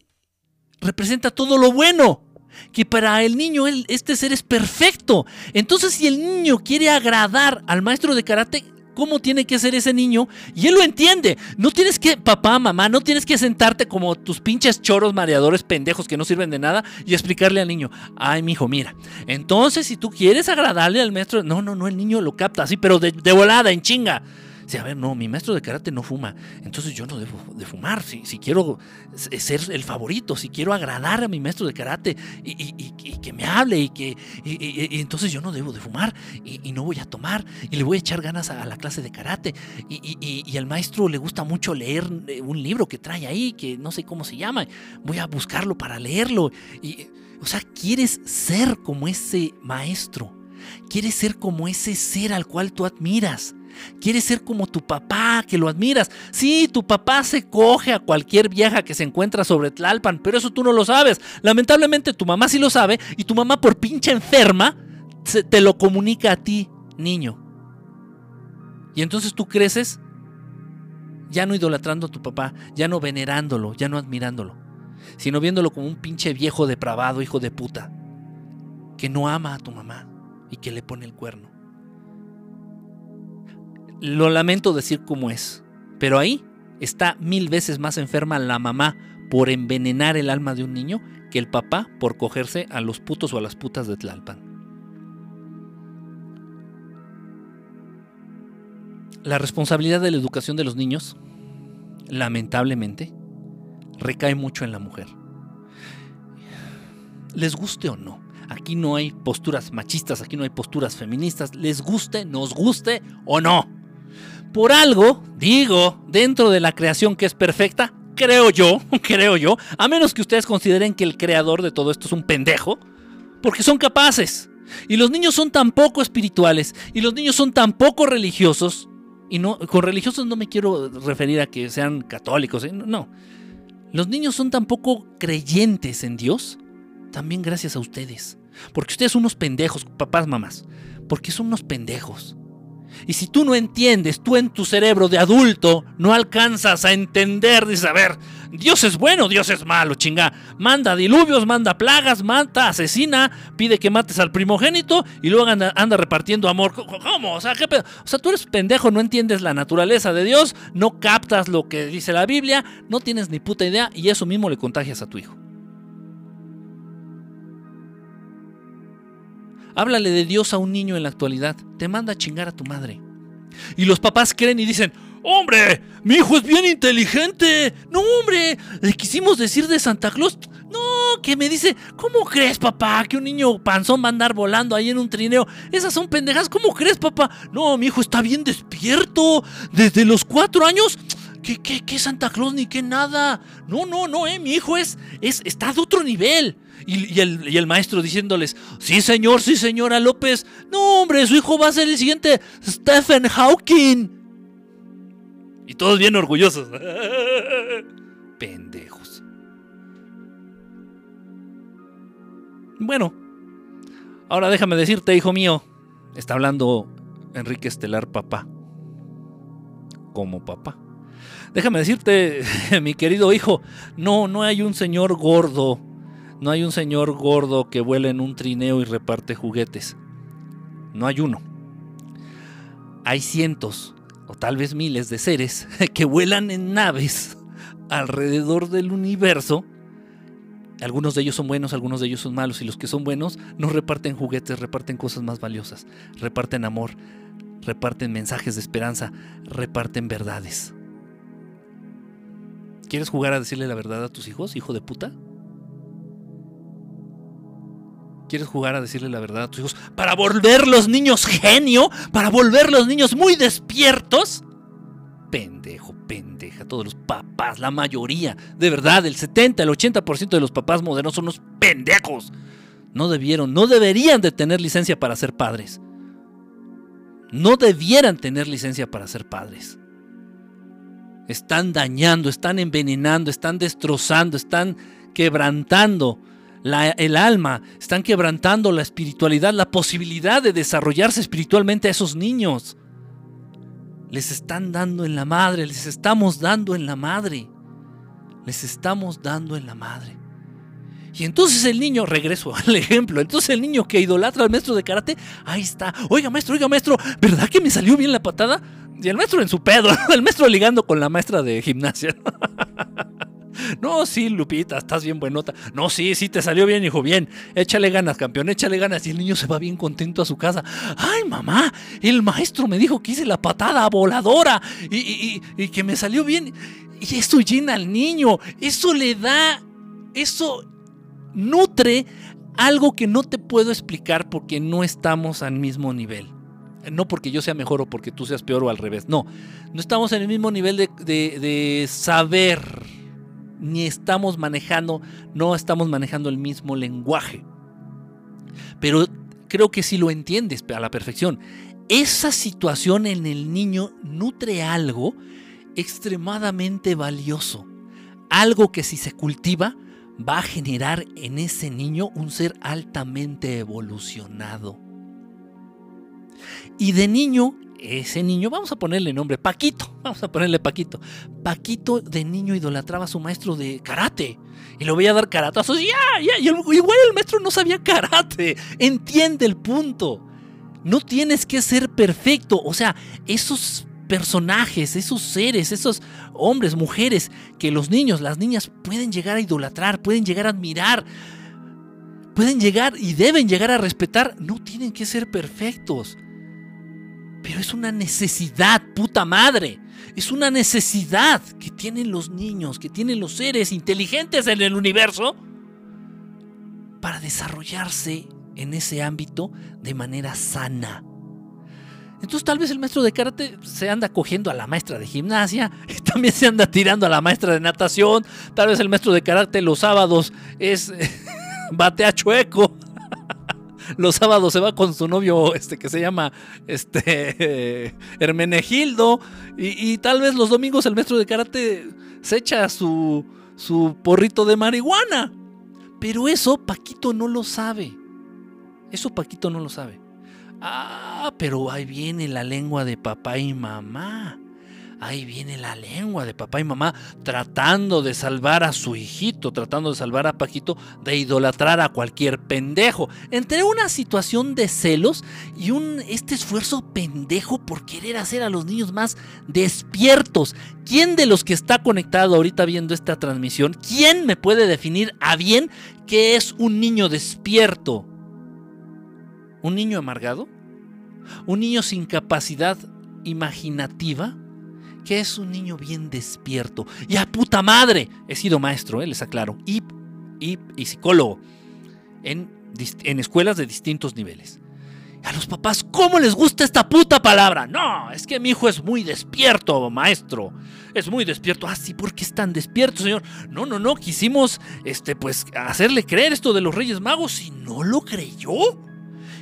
representa todo lo bueno que para el niño este ser es perfecto. Entonces, si el niño quiere agradar al maestro de karate, ¿cómo tiene que ser ese niño? Y él lo entiende. No tienes que, papá, mamá, no tienes que sentarte como tus pinches choros mareadores pendejos que no sirven de nada y explicarle al niño, ay, mi hijo, mira. Entonces, si tú quieres agradarle al maestro, no, no, no, el niño lo capta así, pero de, de volada, en chinga. Dice, a ver, no, mi maestro de karate no fuma, entonces yo no debo de fumar. Si, si quiero ser el favorito, si quiero agradar a mi maestro de karate y, que me hable y que entonces yo no debo de fumar y, no voy a tomar y le voy a echar ganas a, la clase de karate. Y, al maestro le gusta mucho leer eh, un libro que trae ahí, que no sé cómo se llama. Voy a buscarlo para leerlo. Y, o sea, quieres ser como ese maestro. Quieres ser como ese ser al cual tú admiras. Quieres ser como tu papá, que lo admiras. Sí, tu papá se coge a cualquier vieja que se encuentra sobre Tlalpan, pero eso tú no lo sabes. Lamentablemente tu mamá sí lo sabe y tu mamá por pinche enferma te lo comunica a ti, niño. Y entonces tú creces ya no idolatrando a tu papá, ya no venerándolo, ya no admirándolo, sino viéndolo como un pinche viejo depravado, hijo de puta, que no ama a tu mamá y que le pone el cuerno. Lo lamento decir como es, pero ahí está mil veces más enferma la mamá por envenenar el alma de un niño que el papá por cogerse a los putos o a las putas de Tlalpan. La responsabilidad de la educación de los niños, lamentablemente, recae mucho en la mujer. Les guste o no. Aquí no hay posturas machistas, aquí no hay posturas feministas. Les guste, nos guste o no. Por algo, digo, dentro de la creación que es perfecta, creo yo, creo yo, a menos que ustedes consideren que el creador de todo esto es un pendejo, porque son capaces. Y los niños son tan poco espirituales, y los niños son tan poco religiosos, y no, con religiosos no me quiero referir a que sean católicos, ¿eh? no. Los niños son tan poco creyentes en Dios, también gracias a ustedes. Porque ustedes son unos pendejos, papás, mamás. Porque son unos pendejos. Y si tú no entiendes, tú en tu cerebro de adulto no alcanzas a entender, dices, a ver, Dios es bueno, Dios es malo, chinga. Manda diluvios, manda plagas, mata, asesina, pide que mates al primogénito y luego anda, repartiendo amor. ¿Cómo? O sea, ¿qué o sea, tú eres pendejo, no entiendes la naturaleza de Dios, no captas lo que dice la Biblia, no tienes ni puta idea y eso mismo le contagias a tu hijo. Háblale de Dios a un niño en la actualidad. Te manda a chingar a tu madre. Y los papás creen y dicen, hombre, mi hijo es bien inteligente. No, hombre, le quisimos decir de Santa Claus. No, que me dice, ¿cómo crees, papá, que un niño panzón va a andar volando ahí en un trineo? Esas son pendejas, ¿cómo crees, papá? No, mi hijo está bien despierto. Desde los cuatro años. ¿Qué, qué, qué Santa Claus ni qué nada? No, no, no, eh, mi hijo es, es, está de otro nivel. Y, el, maestro diciéndoles, sí señor, sí señora López, no hombre, su hijo va a ser el siguiente Stephen Hawking. Y todos bien orgullosos. Pendejos. Bueno, ahora déjame decirte, hijo mío, está hablando Enrique Estelar papá. Como papá. Déjame decirte, mi querido hijo, no, no hay un señor gordo no hay un señor gordo que vuela en un trineo y reparte juguetes. No hay uno. Hay cientos o tal vez miles de seres que vuelan en naves alrededor del universo. Algunos de ellos son buenos, algunos de ellos son malos y los que son buenos no reparten juguetes, reparten cosas más valiosas, reparten amor, reparten mensajes de esperanza, reparten verdades. ¿Quieres jugar a decirle la verdad a tus hijos, hijo de puta? ¿Quieres jugar a decirle la verdad a tus hijos para volver los niños genio? ¿Para volver los niños muy despiertos? Pendejo, pendeja, todos los papás, la mayoría, de verdad, el 70, el 80% de los papás modernos son unos pendejos. No debieron, no deberían de tener licencia para ser padres. No debieran tener licencia para ser padres. Están dañando, están envenenando, están destrozando, están quebrantando el alma, están quebrantando la espiritualidad, la posibilidad de desarrollarse espiritualmente a esos niños. Les están dando en la madre, les estamos dando en la madre. Les estamos dando en la madre. Y entonces el niño, regreso al ejemplo, entonces el niño que idolatra al maestro de karate, ahí está, oiga maestro, oiga maestro, ¿verdad que me salió bien la patada? Y el maestro en su pedo, el maestro ligando con la maestra de gimnasia. No, sí, Lupita, estás bien buenota. No, sí, sí, te salió bien, hijo, bien. Échale ganas, campeón, échale ganas. Y el niño se va bien contento a su casa. Ay, mamá, el maestro me dijo que hice la patada voladora y, que me salió bien. Y eso llena al niño, eso le da, eso nutre algo que no te puedo explicar porque no estamos al mismo nivel. No porque yo sea mejor o porque tú seas peor o al revés. No, no estamos en el mismo nivel de, saber, ni estamos manejando, no estamos manejando el mismo lenguaje. Pero creo que si lo entiendes a la perfección, esa situación en el niño nutre algo extremadamente valioso. Algo que si se cultiva va a generar en ese niño un ser altamente evolucionado. Y de niño, ese niño, vamos a ponerle nombre, Paquito, vamos a ponerle Paquito. Paquito de niño idolatraba a su maestro de karate y lo veía dar karatazos. Ya, ya, y igual el maestro no sabía karate. Entiende el punto. No tienes que ser perfecto. O sea, esos personajes, esos seres, esos hombres, mujeres, que los niños, las niñas pueden llegar a idolatrar, pueden llegar a admirar, pueden llegar y deben llegar a respetar, no tienen que ser perfectos. Pero es una necesidad, puta madre. Es una necesidad que tienen los niños, que tienen los seres inteligentes en el universo para desarrollarse en ese ámbito de manera sana. Entonces tal vez el maestro de karate se anda cogiendo a la maestra de gimnasia, y también se anda tirando a la maestra de natación, tal vez el maestro de karate los sábados es batea chueco. Los sábados se va con su novio este que se llama este Hermenegildo y, y tal vez los domingos el maestro de karate se echa su, su porrito de marihuana. Pero eso Paquito no lo sabe. Eso Paquito no lo sabe. Ah, pero ahí viene la lengua de papá y mamá. Ahí viene la lengua de papá y mamá tratando de salvar a su hijito, tratando de salvar a Paquito de idolatrar a cualquier pendejo. Entre una situación de celos y un este esfuerzo pendejo por querer hacer a los niños más despiertos. ¿Quién de los que está conectado ahorita viendo esta transmisión, quién me puede definir a bien qué es un niño despierto? ¿Un niño amargado? ¿Un niño sin capacidad imaginativa? Que es un niño bien despierto. Y a puta madre, he sido maestro, eh, les aclaro, y, y, psicólogo en, en escuelas de distintos niveles. A los papás, ¿cómo les gusta esta puta palabra? No, es que mi hijo es muy despierto, maestro. Es muy despierto. Ah, sí, ¿por qué es tan despierto, señor? No, no, no, quisimos, este, pues, hacerle creer esto de los Reyes Magos y no lo creyó.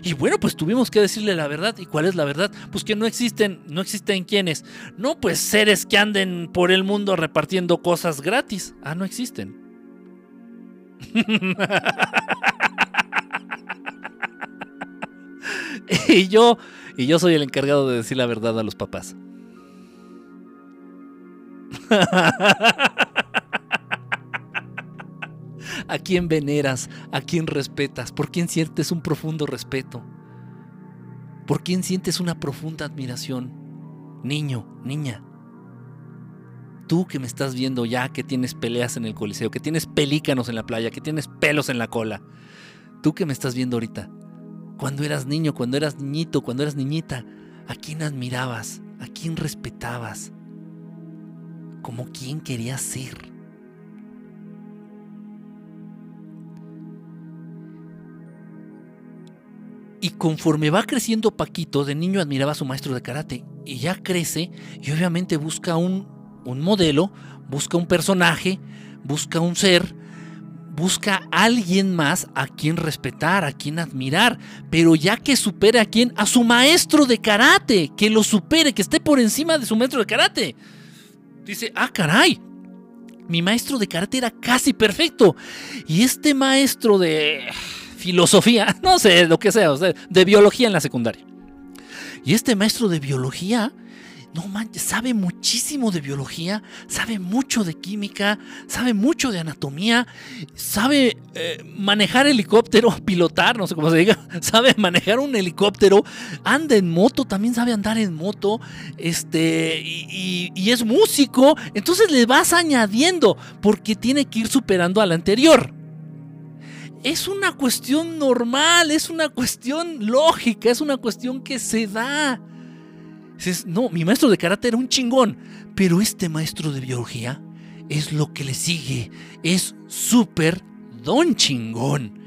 Y bueno, pues tuvimos que decirle la verdad. ¿Y cuál es la verdad? Pues que no existen, no existen quienes. No, pues seres que anden por el mundo repartiendo cosas gratis. Ah, no existen. y yo, y yo soy el encargado de decir la verdad a los papás. a quién veneras, a quién respetas, por quién sientes un profundo respeto, por quién sientes una profunda admiración. Niño, niña, tú que me estás viendo ya que tienes peleas en el coliseo, que tienes pelícanos en la playa, que tienes pelos en la cola, tú que me estás viendo ahorita, cuando eras niño, cuando eras niñito, cuando eras niñita, ¿a quién admirabas? ¿A quién respetabas? ¿Como quién querías ser? Y conforme va creciendo Paquito, de niño admiraba a su maestro de karate. Y ya crece y obviamente busca un, un modelo, busca un personaje, busca un ser, busca alguien más a quien respetar, a quien admirar. Pero ya que supere a quien, a su maestro de karate, que lo supere, que esté por encima de su maestro de karate. Dice, ah, caray, Mi maestro de karate era casi perfecto. Y este maestro de filosofía, no sé, lo que sea, de biología en la secundaria. Y este maestro de biología no manches, sabe muchísimo de biología, sabe mucho de química, sabe mucho de anatomía, sabe eh, manejar helicóptero, pilotar, no sé cómo se diga, sabe manejar un helicóptero, anda en moto, también sabe andar en moto, este, y, y es músico, entonces le vas añadiendo porque tiene que ir superando al anterior. Es una cuestión normal, es una cuestión lógica, es una cuestión que se da no, mi maestro de karate era un chingón, pero este maestro de biología es lo que le sigue, es súper don chingón.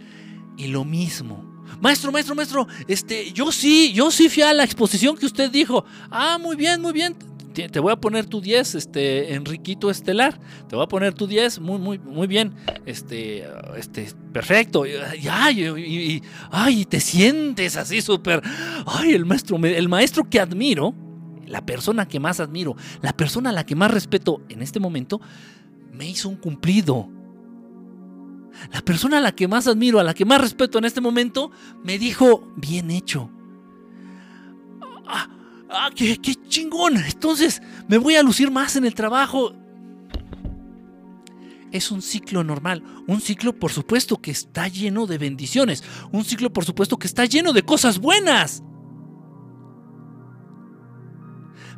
Y lo mismo. Maestro, maestro, maestro, este, yo sí, yo sí fui a la exposición que usted dijo. Ah, muy bien, muy bien. Te voy a poner tu 10, este, Enriquito Estelar. Te voy a poner tu 10, muy, muy, muy bien. Este, este, perfecto. Y, ay, ay, te sientes así súper. Ay, el maestro, el maestro que admiro, la persona que más admiro, la persona a la que más respeto en este momento, me hizo un cumplido. La persona a la que más admiro, a la que más respeto en este momento, me dijo, bien hecho. Ah, ah qué, qué chingón. Entonces me voy a lucir más en el trabajo. Es un ciclo normal, un ciclo por supuesto que está lleno de bendiciones, un ciclo por supuesto que está lleno de cosas buenas.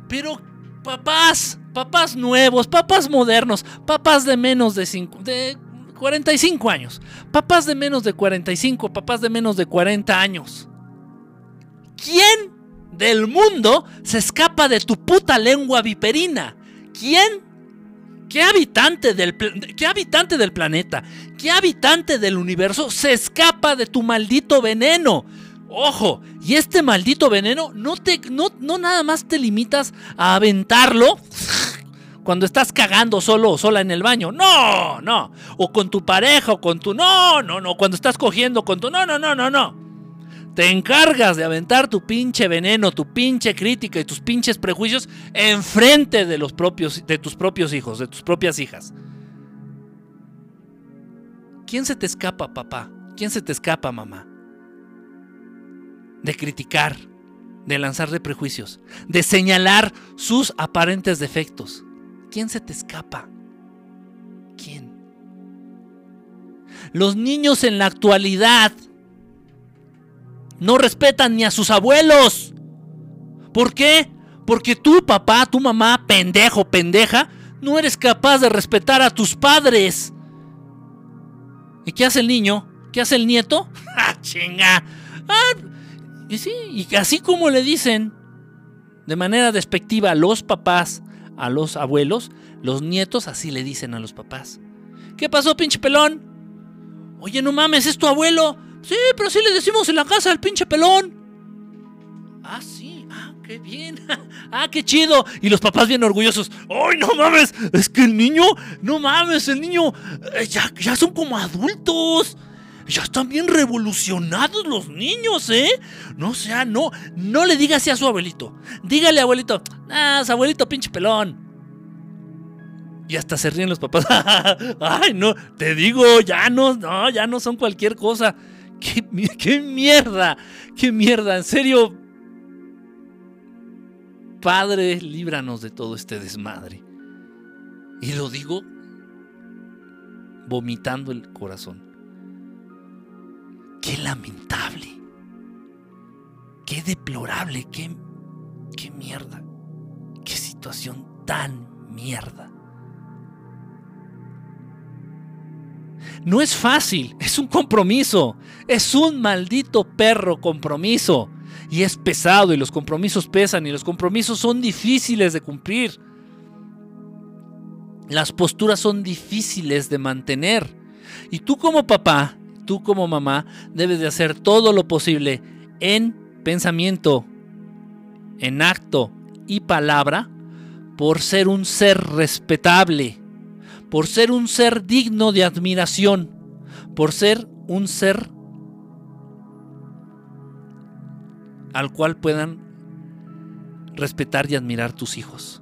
Pero papás, papás nuevos, papás modernos, papás de menos de, de 45 años, papás de menos de 45, papás de menos de 40 años. ¿Quién del mundo se escapa de tu puta lengua viperina? ¿Quién? ¿Qué habitante del, qué habitante del planeta? ¿Qué habitante del universo se escapa de tu maldito veneno? Ojo, y este maldito veneno no te no, no nada más te limitas a aventarlo cuando estás cagando solo o sola en el baño. No, no. O con tu pareja o con tu no, no, no, cuando estás cogiendo con tu no, no, no, no, no. Te encargas de aventar tu pinche veneno, tu pinche crítica y tus pinches prejuicios enfrente de los propios de tus propios hijos, de tus propias hijas. ¿Quién se te escapa, papá? ¿Quién se te escapa, mamá? de criticar, de lanzar de prejuicios, de señalar sus aparentes defectos. ¿Quién se te escapa? ¿Quién? Los niños en la actualidad no respetan ni a sus abuelos. ¿Por qué? Porque tú, papá, tu mamá, pendejo, pendeja, no eres capaz de respetar a tus padres. ¿Y qué hace el niño? ¿Qué hace el nieto? ¡Ah, chinga! ¡Ah! Y sí, y así como le dicen de manera despectiva a los papás, a los abuelos, los nietos así le dicen a los papás. ¿Qué pasó, pinche pelón? Oye, no mames, es tu abuelo. Sí, pero sí le decimos en la casa al pinche pelón. Ah, sí, ah, qué bien. ah, qué chido. Y los papás bien orgullosos. ¡Ay, no mames! Es que el niño, no mames, el niño, eh, ya, ya son como adultos. Ya están bien revolucionados los niños, ¿eh? No sea, no, no le diga así a su abuelito. Dígale, abuelito, ah, su abuelito pinche pelón. Y hasta se ríen los papás. Ay, no, te digo, ya no, no, ya no son cualquier cosa. ¿Qué, mierda? ¿Qué mierda? En serio. Padre, líbranos de todo este desmadre. Y lo digo vomitando el corazón. Qué lamentable. Qué deplorable. Qué, qué mierda. Qué situación tan mierda. No es fácil, es un compromiso. Es un maldito perro compromiso. Y es pesado y los compromisos pesan y los compromisos son difíciles de cumplir. Las posturas son difíciles de mantener. Y tú como papá tú como mamá debes de hacer todo lo posible en pensamiento, en acto y palabra por ser un ser respetable, por ser un ser digno de admiración, por ser un ser al cual puedan respetar y admirar tus hijos.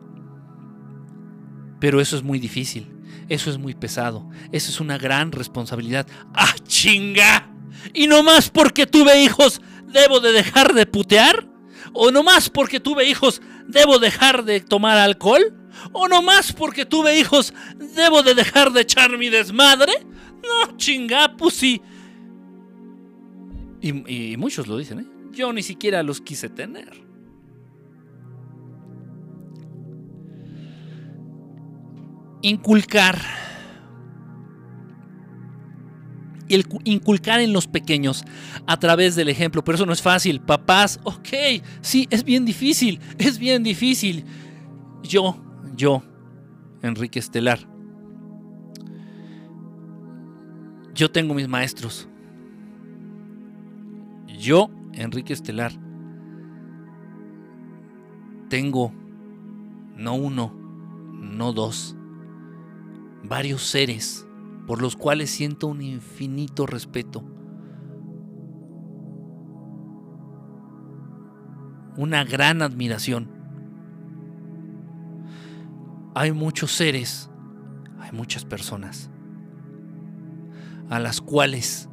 Pero eso es muy difícil. Eso es muy pesado. Eso es una gran responsabilidad. ¡Ah, chinga! ¿Y no más porque tuve hijos debo de dejar de putear? ¿O no más porque tuve hijos debo dejar de tomar alcohol? ¿O no más porque tuve hijos debo de dejar de echar mi desmadre? No, chinga, sí. Y, y muchos lo dicen, ¿eh? Yo ni siquiera los quise tener. Inculcar. El inculcar en los pequeños a través del ejemplo, pero eso no es fácil. Papás, ok, sí, es bien difícil, es bien difícil. Yo, yo, Enrique Estelar, yo tengo mis maestros. Yo, Enrique Estelar, tengo no uno, no dos, varios seres por los cuales siento un infinito respeto. Una gran admiración. Hay muchos seres, hay muchas personas a las cuales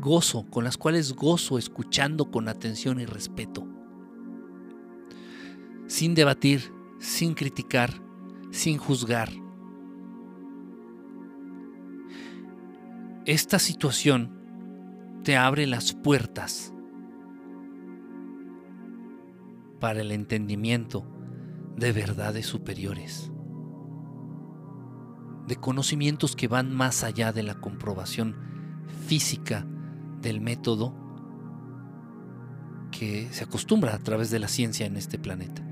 gozo, con las cuales gozo escuchando con atención y respeto. Sin debatir, sin criticar, sin juzgar. Esta situación te abre las puertas para el entendimiento de verdades superiores, de conocimientos que van más allá de la comprobación física del método que se acostumbra a través de la ciencia en este planeta.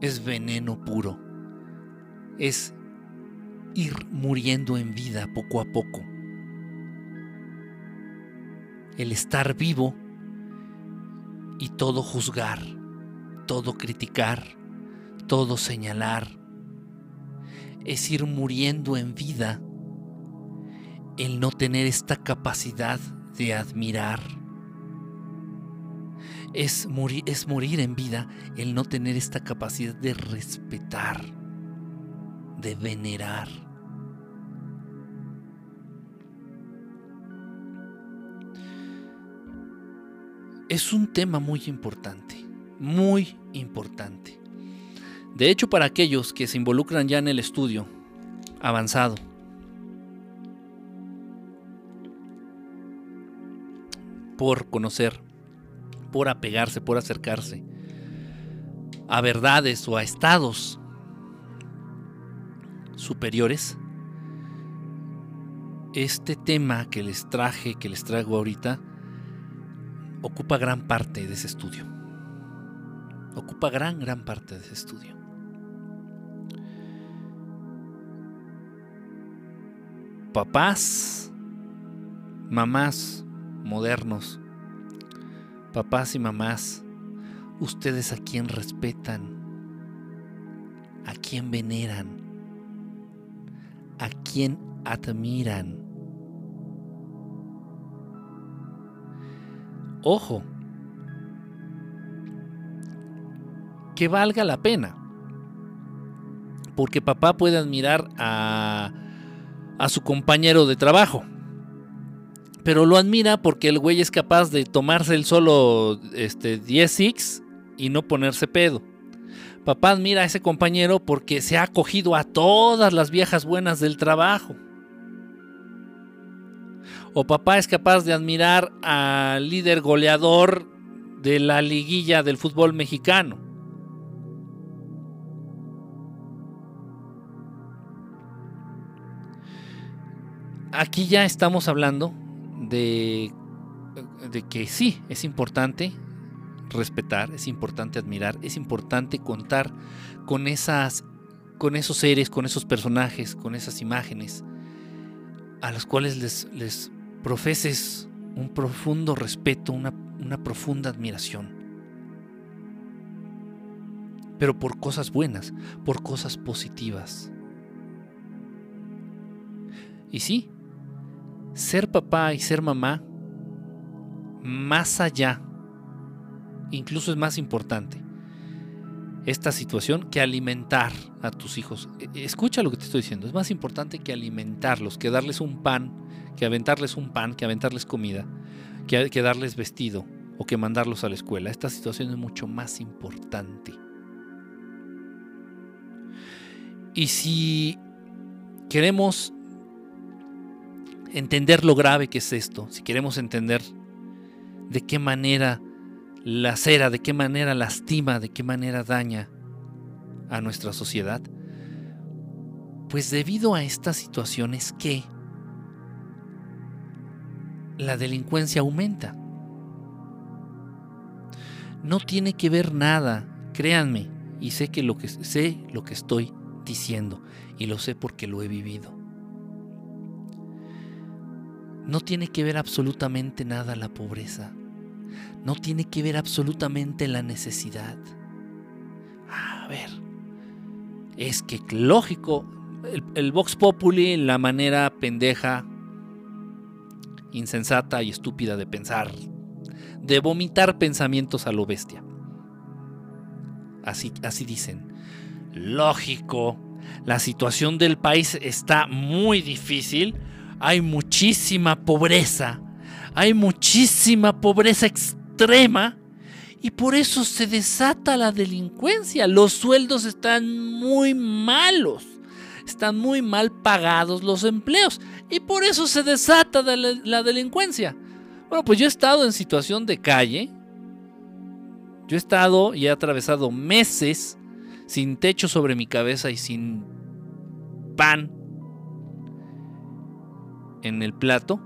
es veneno puro. Es ir muriendo en vida poco a poco. El estar vivo y todo juzgar, todo criticar, todo señalar. Es ir muriendo en vida el no tener esta capacidad de admirar es morir, es morir en vida el no tener esta capacidad de respetar, de venerar. Es un tema muy importante, muy importante. De hecho, para aquellos que se involucran ya en el estudio avanzado, por conocer por apegarse, por acercarse a verdades o a estados superiores, este tema que les traje, que les traigo ahorita, ocupa gran parte de ese estudio. Ocupa gran, gran parte de ese estudio. Papás, mamás modernos, Papás y mamás, ustedes a quién respetan, a quién veneran, a quién admiran. Ojo, que valga la pena. Porque papá puede admirar a, a su compañero de trabajo pero lo admira porque el güey es capaz de tomarse el solo este, 10x y no ponerse pedo. Papá admira a ese compañero porque se ha acogido a todas las viejas buenas del trabajo. O papá es capaz de admirar al líder goleador de la liguilla del fútbol mexicano. Aquí ya estamos hablando de, que sí, es importante respetar, es importante admirar, es importante contar con esas con esos seres, con esos personajes, con esas imágenes a los cuales les, les profeses un profundo respeto, una, una profunda admiración. Pero por cosas buenas, por cosas positivas. Y sí, ser papá y ser mamá, más allá incluso es más importante esta situación que alimentar a tus hijos. E, escucha lo que te estoy diciendo, es más importante que alimentarlos, que darles un pan, que aventarles un pan, que aventarles comida, que, que darles vestido o que mandarlos a la escuela. Esta situación es mucho más importante. Y si queremos entender lo grave que es esto, si queremos entender de qué manera la cera, de qué manera lastima, de qué manera daña a nuestra sociedad, pues debido a estas situaciones que la delincuencia aumenta. No tiene que ver nada, créanme, y sé que lo que sé lo que estoy diciendo y lo sé porque lo he vivido. No tiene que ver absolutamente nada la pobreza. No tiene que ver absolutamente la necesidad. A ver, es que lógico, el, el Vox Populi, la manera pendeja, insensata y estúpida de pensar, de vomitar pensamientos a lo bestia. Así, así dicen. Lógico, la situación del país está muy difícil, hay muchísima pobreza, hay muchísima pobreza extrema y por eso se desata la delincuencia. Los sueldos están muy malos, están muy mal pagados los empleos y por eso se desata la delincuencia. Bueno, pues yo he estado en situación de calle, yo he estado y he atravesado meses sin techo sobre mi cabeza y sin pan en el plato.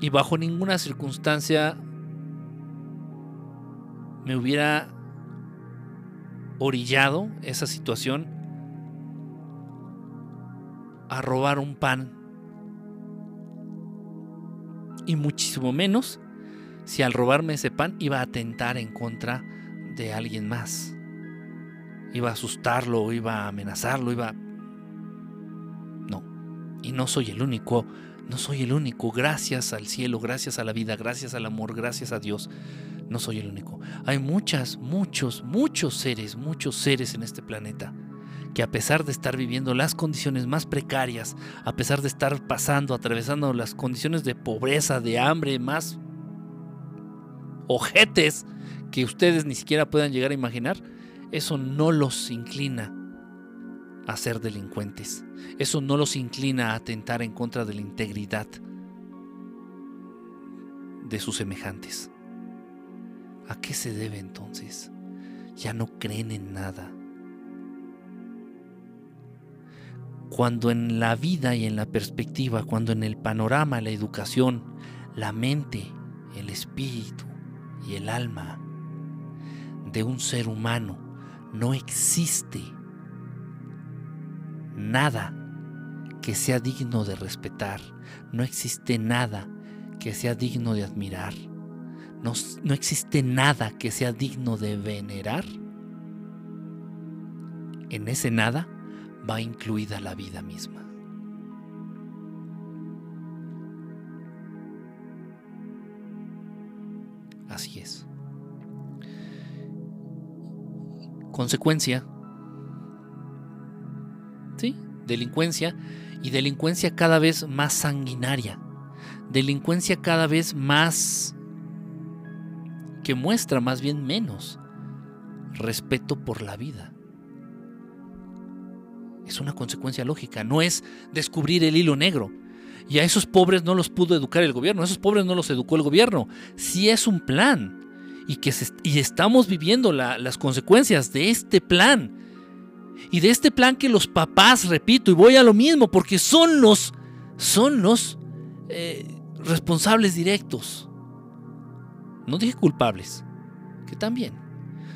Y bajo ninguna circunstancia me hubiera orillado esa situación a robar un pan. Y muchísimo menos si al robarme ese pan iba a atentar en contra de alguien más. Iba a asustarlo, iba a amenazarlo, iba... No. Y no soy el único, no soy el único. Gracias al cielo, gracias a la vida, gracias al amor, gracias a Dios. No soy el único. Hay muchas, muchos, muchos seres, muchos seres en este planeta que a pesar de estar viviendo las condiciones más precarias, a pesar de estar pasando, atravesando las condiciones de pobreza, de hambre más ojetes que ustedes ni siquiera puedan llegar a imaginar, eso no los inclina a ser delincuentes. Eso no los inclina a atentar en contra de la integridad de sus semejantes. ¿A qué se debe entonces? Ya no creen en nada. Cuando en la vida y en la perspectiva, cuando en el panorama, la educación, la mente, el espíritu y el alma de un ser humano no existe nada que sea digno de respetar, no existe nada que sea digno de admirar, no, no, existe nada que sea digno de venerar, en ese nada va incluida la vida misma. Así es. Consecuencia, ¿sí? Delincuencia y delincuencia cada vez más sanguinaria. Delincuencia cada vez más que muestra más bien menos respeto por la vida. Es una consecuencia lógica, no es descubrir el hilo negro. Y a esos pobres no los pudo educar el gobierno, a esos pobres no los educó el gobierno. Sí es un plan, y, que y estamos viviendo las consecuencias de este plan. Y de este plan que los papás, repito, y voy a lo mismo, porque son los, son los eh, responsables directos. No dije culpables, que también.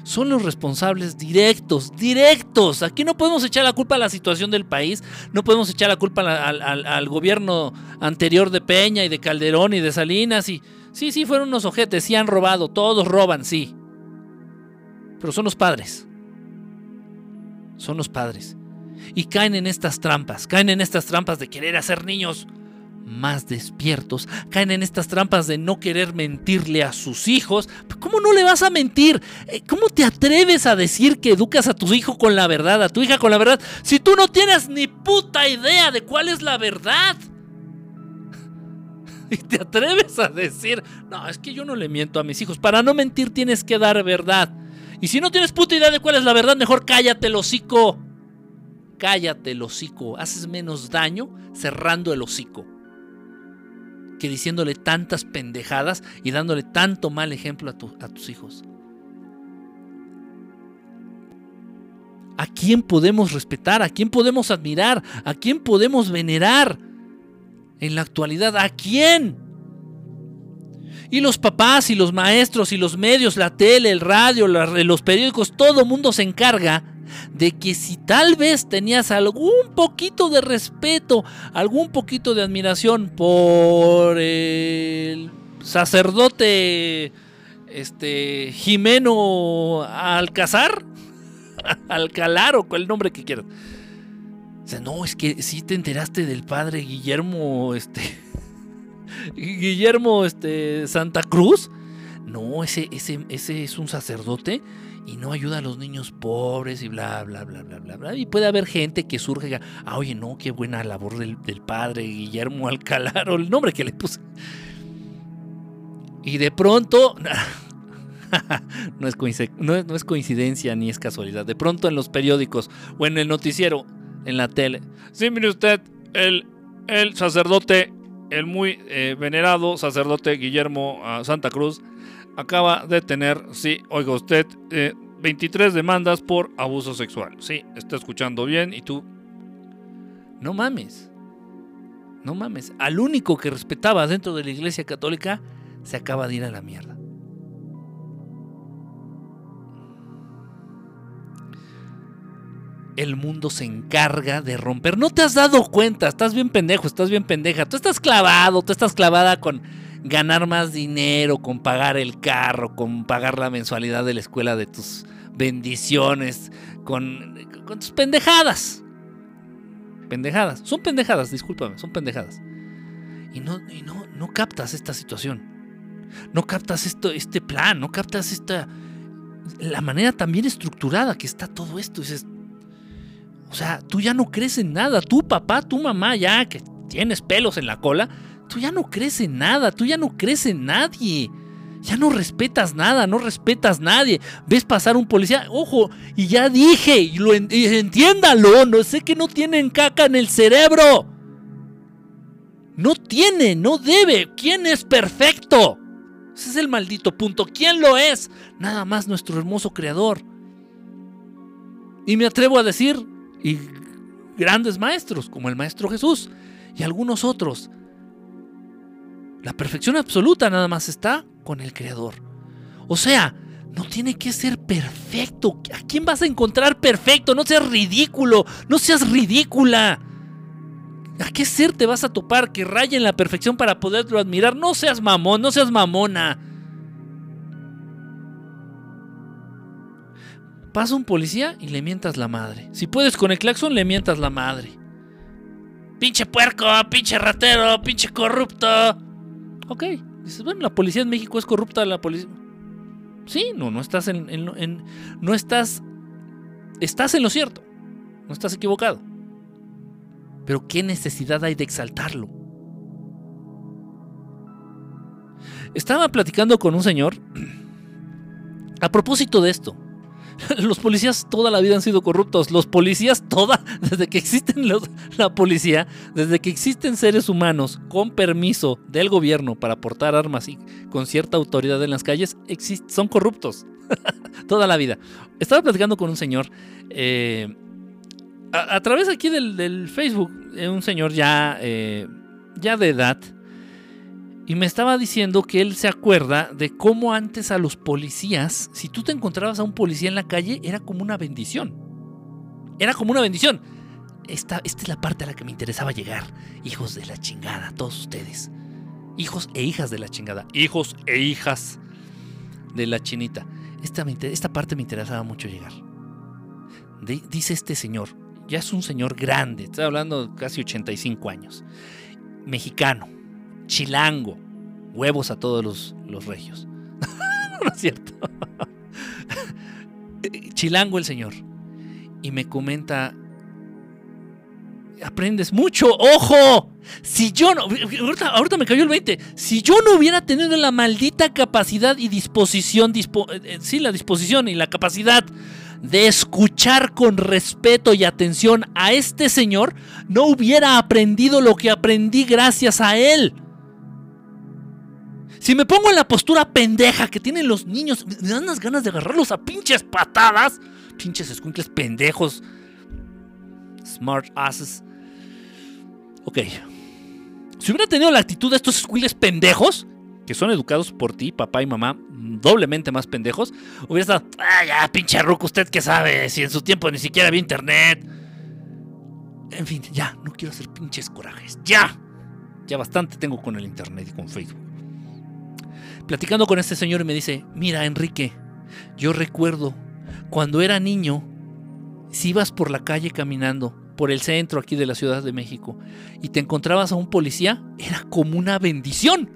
Son los responsables directos, directos. Aquí no podemos echar la culpa a la situación del país, no podemos echar la culpa al, gobierno anterior de Peña y de Calderón y de Salinas y Sí, sí, fueron unos ojetes, sí han robado, todos roban, sí. Pero son los padres. Son los padres. Y caen en estas trampas, caen en estas trampas de querer hacer niños más despiertos, caen en estas trampas de no querer mentirle a sus hijos. ¿Cómo no le vas a mentir? Eh, ¿Cómo te atreves a decir que educas a tu hijo con la verdad, a tu hija con la verdad, si tú no tienes ni puta idea de cuál es la verdad? Y te atreves a decir, no, es que yo no le miento a mis hijos. Para no mentir tienes que dar verdad. Y si no tienes puta idea de cuál es la verdad, mejor cállate el hocico. Cállate el hocico. Haces menos daño cerrando el hocico que diciéndole tantas pendejadas y dándole tanto mal ejemplo a, tus hijos. ¿A quién podemos respetar? ¿A quién podemos admirar? ¿A quién podemos venerar? En la actualidad, ¿a quién? Y los papás y los maestros y los medios, la tele, el radio, los periódicos, todo mundo se encarga de que si tal vez tenías algún poquito de respeto, algún poquito de admiración por el sacerdote este Jimeno Alcazar, Alcalar o el nombre que quieras. No, es que si te enteraste del padre Guillermo, este, Guillermo, este, Santa Cruz. No, ese, ese, ese es un sacerdote y no ayuda a los niños pobres y bla, bla, bla, bla, bla, bla. Y puede haber gente que surge, ah, oye, no, qué buena labor del, padre Guillermo Alcalar, o el nombre que le puse. Y de pronto, no, es no, es coincidencia ni es casualidad, de pronto en los periódicos o en el noticiero, en la tele, sí, mire usted, el, el sacerdote, el muy eh, venerado sacerdote Guillermo ah, Santa Cruz, acaba de tener, sí, oiga usted, 23 eh, demandas por abuso sexual. Sí, está escuchando bien y tú... No mames. No mames. Al único que respetaba dentro de la iglesia católica se acaba de ir a la mierda. el mundo se encarga de romper. No te has dado cuenta, estás bien pendejo, estás bien pendeja. Tú estás clavado, tú estás clavada con ganar más dinero, con pagar el carro, con pagar la mensualidad de la escuela de tus bendiciones, con, tus pendejadas. Pendejadas. Son pendejadas, discúlpame, son pendejadas. Y no, no, no captas esta situación. No captas esto, este plan, no captas esta. La manera también estructurada que está todo esto. o sea, tú ya no crees en nada. Tu papá, tu mamá, ya que tienes pelos en la cola, tú ya no crees en nada, tú ya no crees en nadie. Ya no respetas nada, no respetas nadie. Ves pasar un policía, ojo, y ya dije, y, lo, entiéndalo, no sé que no tienen caca en el cerebro. No tiene, no debe. ¿Quién es perfecto? Ese es el maldito punto. ¿Quién lo es? Nada más nuestro hermoso creador. Y me atrevo a decir, y grandes maestros, como el maestro Jesús y algunos otros, la perfección absoluta nada más está con el Creador. O sea, no tiene que ser perfecto. ¿A quién vas a encontrar perfecto? No seas ridículo, no seas ridícula. ¿A qué ser te vas a topar que raya en la perfección para poderlo admirar? No seas mamón, no seas mamona. Pasa un policía y le mientas la madre. Si puedes con el claxon, le mientas la madre. Pinche puerco, pinche ratero, pinche corrupto. Ok, dices, bueno, la policía en México es corrupta, la policía... Sí, no, no estás en, en, No estás... Estás en lo cierto, no estás equivocado. Pero ¿qué necesidad hay de exaltarlo? Estaba platicando con un señor a propósito de esto. los policías toda la vida han sido corruptos. Los policías toda, desde que existen la policía, desde que existen seres humanos con permiso del gobierno para portar armas y con cierta autoridad en las calles, son corruptos. toda la vida. Estaba platicando con un señor eh, a, través aquí del, Facebook, eh, un señor ya, eh, ya de edad y me estaba diciendo que él se acuerda de cómo antes a los policías, si tú te encontrabas a un policía en la calle, era como una bendición. Era como una bendición. Esta, esta es la parte a la que me interesaba llegar. Hijos de la chingada, todos ustedes. Hijos e hijas de la chingada. Hijos e hijas de la chinita. Esta, esta parte me interesaba mucho llegar. dice este señor, ya es un señor grande, estoy hablando de casi 85 años mexicano, chilango, huevos a todos los, los regios. no es cierto. chilango el señor. Y me comenta, aprendes mucho, ojo. Si yo no, ahorita, me cayó el 20, si yo no hubiera tenido la maldita capacidad y disposición, eh, eh, sí, la disposición y la capacidad de escuchar con respeto y atención a este señor, no hubiera aprendido lo que aprendí gracias a él. Si me pongo en la postura pendeja que tienen los niños, me dan unas ganas de agarrarlos a pinches patadas. Pinches escuincles pendejos. Smart asses. Ok. Si hubiera tenido la actitud de estos escuincles pendejos, que son educados por ti, papá y mamá, doblemente más pendejos, hubiera estado, ah, ya, pinche ruco, usted qué sabe, si en su tiempo ni siquiera había internet. En fin, ya, no quiero hacer pinches corajes, ya. Ya bastante tengo con el internet y con Facebook platicando con este señor y me dice, mira Enrique, yo recuerdo cuando era niño, si ibas por la calle caminando, por el centro aquí de la Ciudad de México, y te encontrabas a un policía, era como una bendición.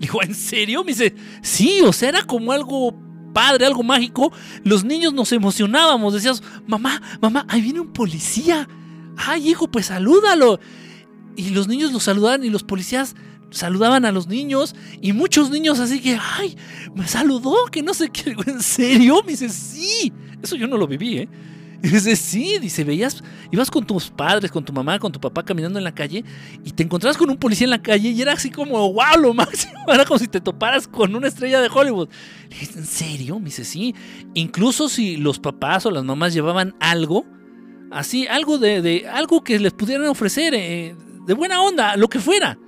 dijo, ¿en serio? Me dice, sí, o sea, era como algo padre, algo mágico. Los niños nos emocionábamos, decíamos, mamá, mamá, ahí viene un policía. Ay, hijo, pues salúdalo. Y los niños lo saludaban y los policías saludaban a los niños y muchos niños así que, ay, me saludó, que no sé qué, ¿en serio? Me dice, sí, eso yo no lo viví, ¿eh? Y dice, sí, dice, veías, ibas con tus padres, con tu mamá, con tu papá caminando en la calle y te encontrabas con un policía en la calle y era así como, wow, lo máximo, era como si te toparas con una estrella de Hollywood. Le dije, ¿en serio? Me dice, sí. Incluso si los papás o las mamás llevaban algo, así, algo de, algo que les pudieran ofrecer, eh, de buena onda, lo que fuera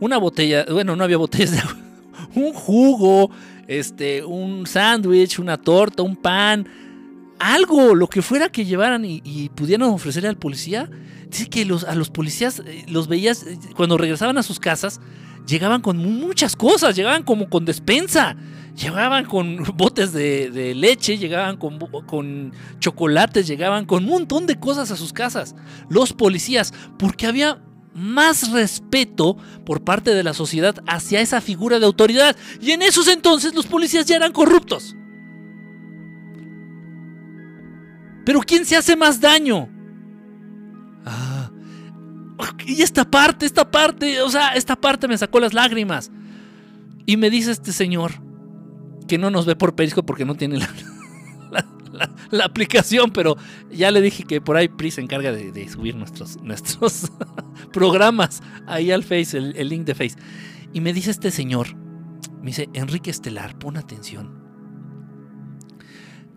una botella, bueno, no había botellas de agua, un jugo, este, un sándwich, una torta, un pan, algo, lo que fuera que llevaran y, pudieran ofrecerle al policía. Dice que a los policías eh, los veías eh, cuando regresaban a sus casas, llegaban con muchas cosas, llegaban como con despensa, llegaban con botes de, de leche, llegaban con, chocolates, llegaban con un montón de cosas a sus casas. Los policías, porque había más respeto por parte de la sociedad hacia esa figura de autoridad. Y en esos entonces los policías ya eran corruptos. Pero ¿quién se hace más daño? Ah, y esta parte, esta parte, o sea, esta parte me sacó las lágrimas. Y me dice este señor, que no nos ve por Perisco porque no tiene la, la, aplicación, pero ya le dije que por ahí PRI se encarga de, subir nuestros, nuestros programas ahí al Face, el, link de Face. Y me dice este señor, me dice, Enrique Estelar, pon atención.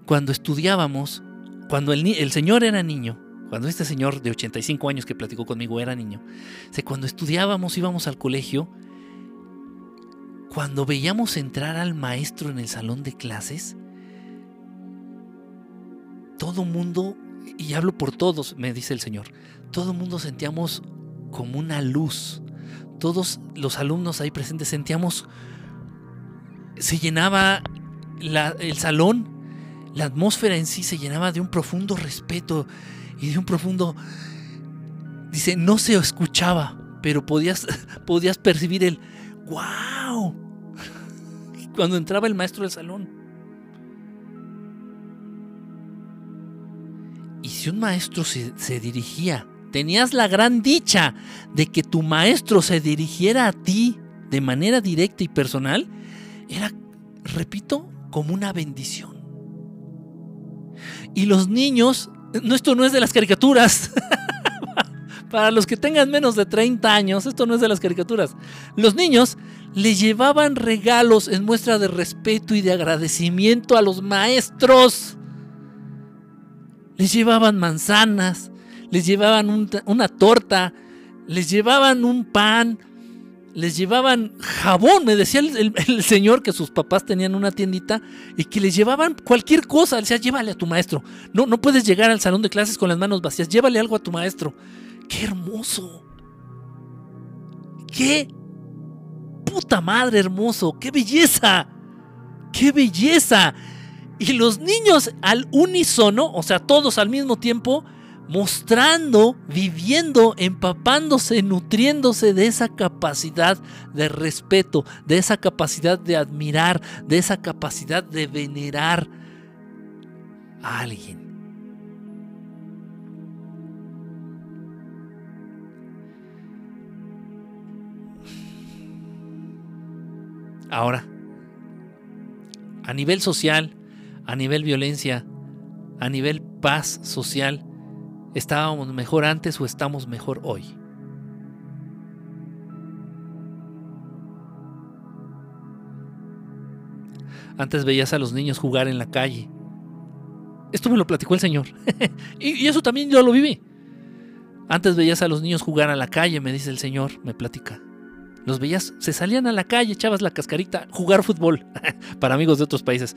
Cuando estudiábamos, cuando el, el señor era niño, cuando este señor de 85 años que platicó conmigo era niño, cuando estudiábamos, íbamos al colegio, cuando veíamos entrar al maestro en el salón de clases, todo mundo, y hablo por todos, me dice el Señor, todo mundo sentíamos como una luz. Todos los alumnos ahí presentes sentíamos, se llenaba el salón, la atmósfera en sí se llenaba de un profundo respeto y de un profundo, dice, no se escuchaba, pero podías, podías percibir el, wow, cuando entraba el maestro del salón. Si un maestro se, dirigía, tenías la gran dicha de que tu maestro se dirigiera a ti de manera directa y personal, era, repito, como una bendición. Y los niños, esto no es de las caricaturas. Para los que tengan menos de 30 años, esto no es de las caricaturas. Los niños le llevaban regalos en muestra de respeto y de agradecimiento a los maestros. Les llevaban manzanas, les llevaban una torta, les llevaban un pan, les llevaban jabón. Me decía el, señor que sus papás tenían una tiendita y que les llevaban cualquier cosa. Le decía, llévale a tu maestro. No, no puedes llegar al salón de clases con las manos vacías. Llévale algo a tu maestro. ¡Qué hermoso! ¡Qué puta madre hermoso! ¡Qué belleza! ¡Qué belleza! Y los niños al unísono, o sea, todos al mismo tiempo, mostrando, viviendo, empapándose, nutriéndose de esa capacidad de respeto, de esa capacidad de admirar, de esa capacidad de venerar a alguien. Ahora, a nivel social, a nivel violencia, a nivel paz social, ¿estábamos mejor antes o estamos mejor hoy? Antes veías a los niños jugar en la calle. Esto me lo platicó el Señor. y, eso también yo lo viví. Antes veías a los niños jugar a la calle, me dice el Señor, me platica. Los veías, se salían a la calle, echabas la cascarita, jugar fútbol, para amigos de otros países.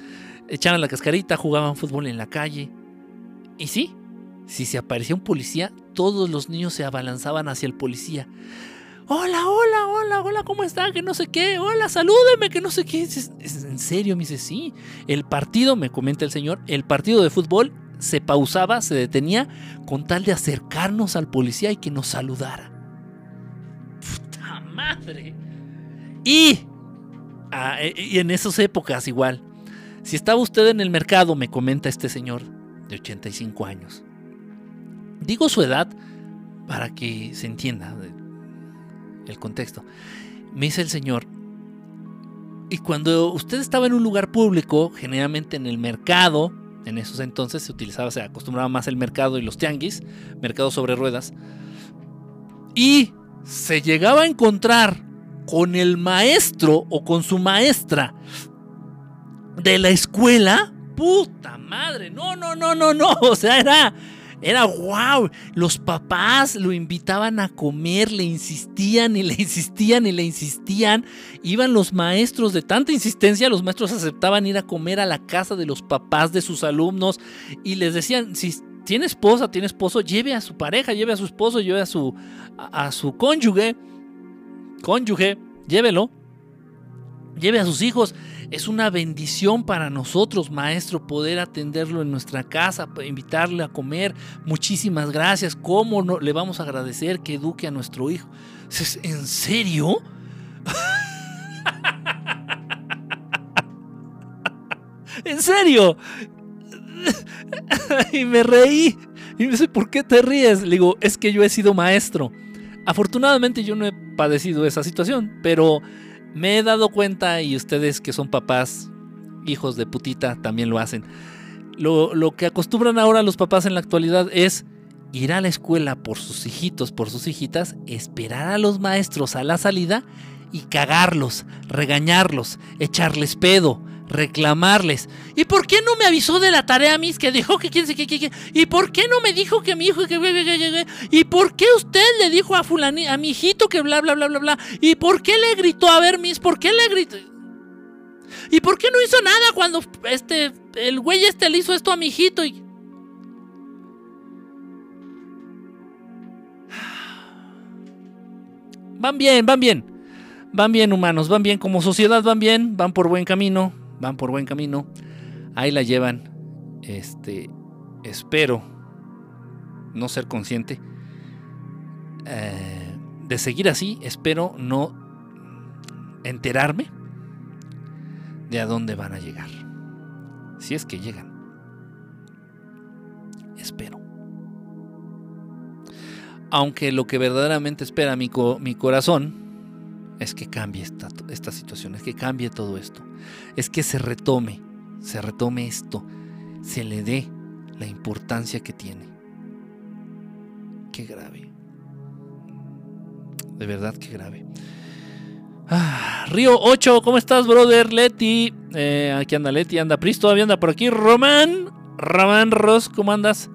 Echaban la cascarita, jugaban fútbol en la calle. Y sí, si se aparecía un policía, todos los niños se abalanzaban hacia el policía. Hola, hola, hola, hola, ¿cómo está? Que no sé qué, hola, salúdeme, que no sé qué. ¿Es, en serio? Me dice, sí. El partido, me comenta el señor, el partido de fútbol se pausaba, se detenía con tal de acercarnos al policía y que nos saludara madre. Y, ah, e, y en esas épocas igual, si estaba usted en el mercado, me comenta este señor de 85 años. Digo su edad para que se entienda el contexto. Me dice el señor, y cuando usted estaba en un lugar público, generalmente en el mercado, en esos entonces se utilizaba, se acostumbraba más el mercado y los tianguis, mercado sobre ruedas, y se llegaba a encontrar con el maestro o con su maestra de la escuela, puta madre, no, no, no, no, no, o sea, era, era wow, los papás lo invitaban a comer, le insistían y le insistían y le insistían, iban los maestros de tanta insistencia, los maestros aceptaban ir a comer a la casa de los papás de sus alumnos y les decían, tiene esposa, tiene esposo, lleve a su pareja, lleve a su esposo, lleve a su, a, su cónyuge, cónyuge, llévelo, lleve a sus hijos. Es una bendición para nosotros, maestro, poder atenderlo en nuestra casa, invitarle a comer. Muchísimas gracias. ¿Cómo no le vamos a agradecer que eduque a nuestro hijo? ¿En serio? ¿En serio? y me reí. Y me dice, ¿por qué te ríes? Le digo, es que yo he sido maestro. Afortunadamente yo no he padecido esa situación, pero me he dado cuenta y ustedes que son papás, hijos de putita, también lo hacen. Lo, lo que acostumbran ahora los papás en la actualidad es ir a la escuela por sus hijitos, por sus hijitas, esperar a los maestros a la salida y cagarlos, regañarlos, echarles pedo, reclamarles. ¿Y por qué no me avisó de la tarea, Miss, que dijo que quién sé qué, ¿Y por qué no me dijo que mi hijo que ¿Y por qué usted le dijo a fulani, a mi hijito que bla bla bla bla bla? ¿Y por qué le gritó a ver, Miss? ¿Por qué le gritó? ¿Y por qué no hizo nada cuando este el güey este le hizo esto a mi hijito y Van bien, van bien. Van bien humanos, van bien como sociedad, van bien, van por buen camino van por buen camino, ahí la llevan. Este, espero no ser consciente eh, de seguir así. Espero no enterarme de a dónde van a llegar. Si es que llegan. Espero. Aunque lo que verdaderamente espera mi, mi corazón es que cambie esta, situación, es que cambie todo esto, es que se retome, se retome esto, se le dé la importancia que tiene. Qué grave. De verdad, qué grave. Ah, Río 8, ¿cómo estás, brother? Leti. Eh, aquí anda Leti, anda Pris, todavía anda por aquí. Román, Román Ross, ¿cómo andas?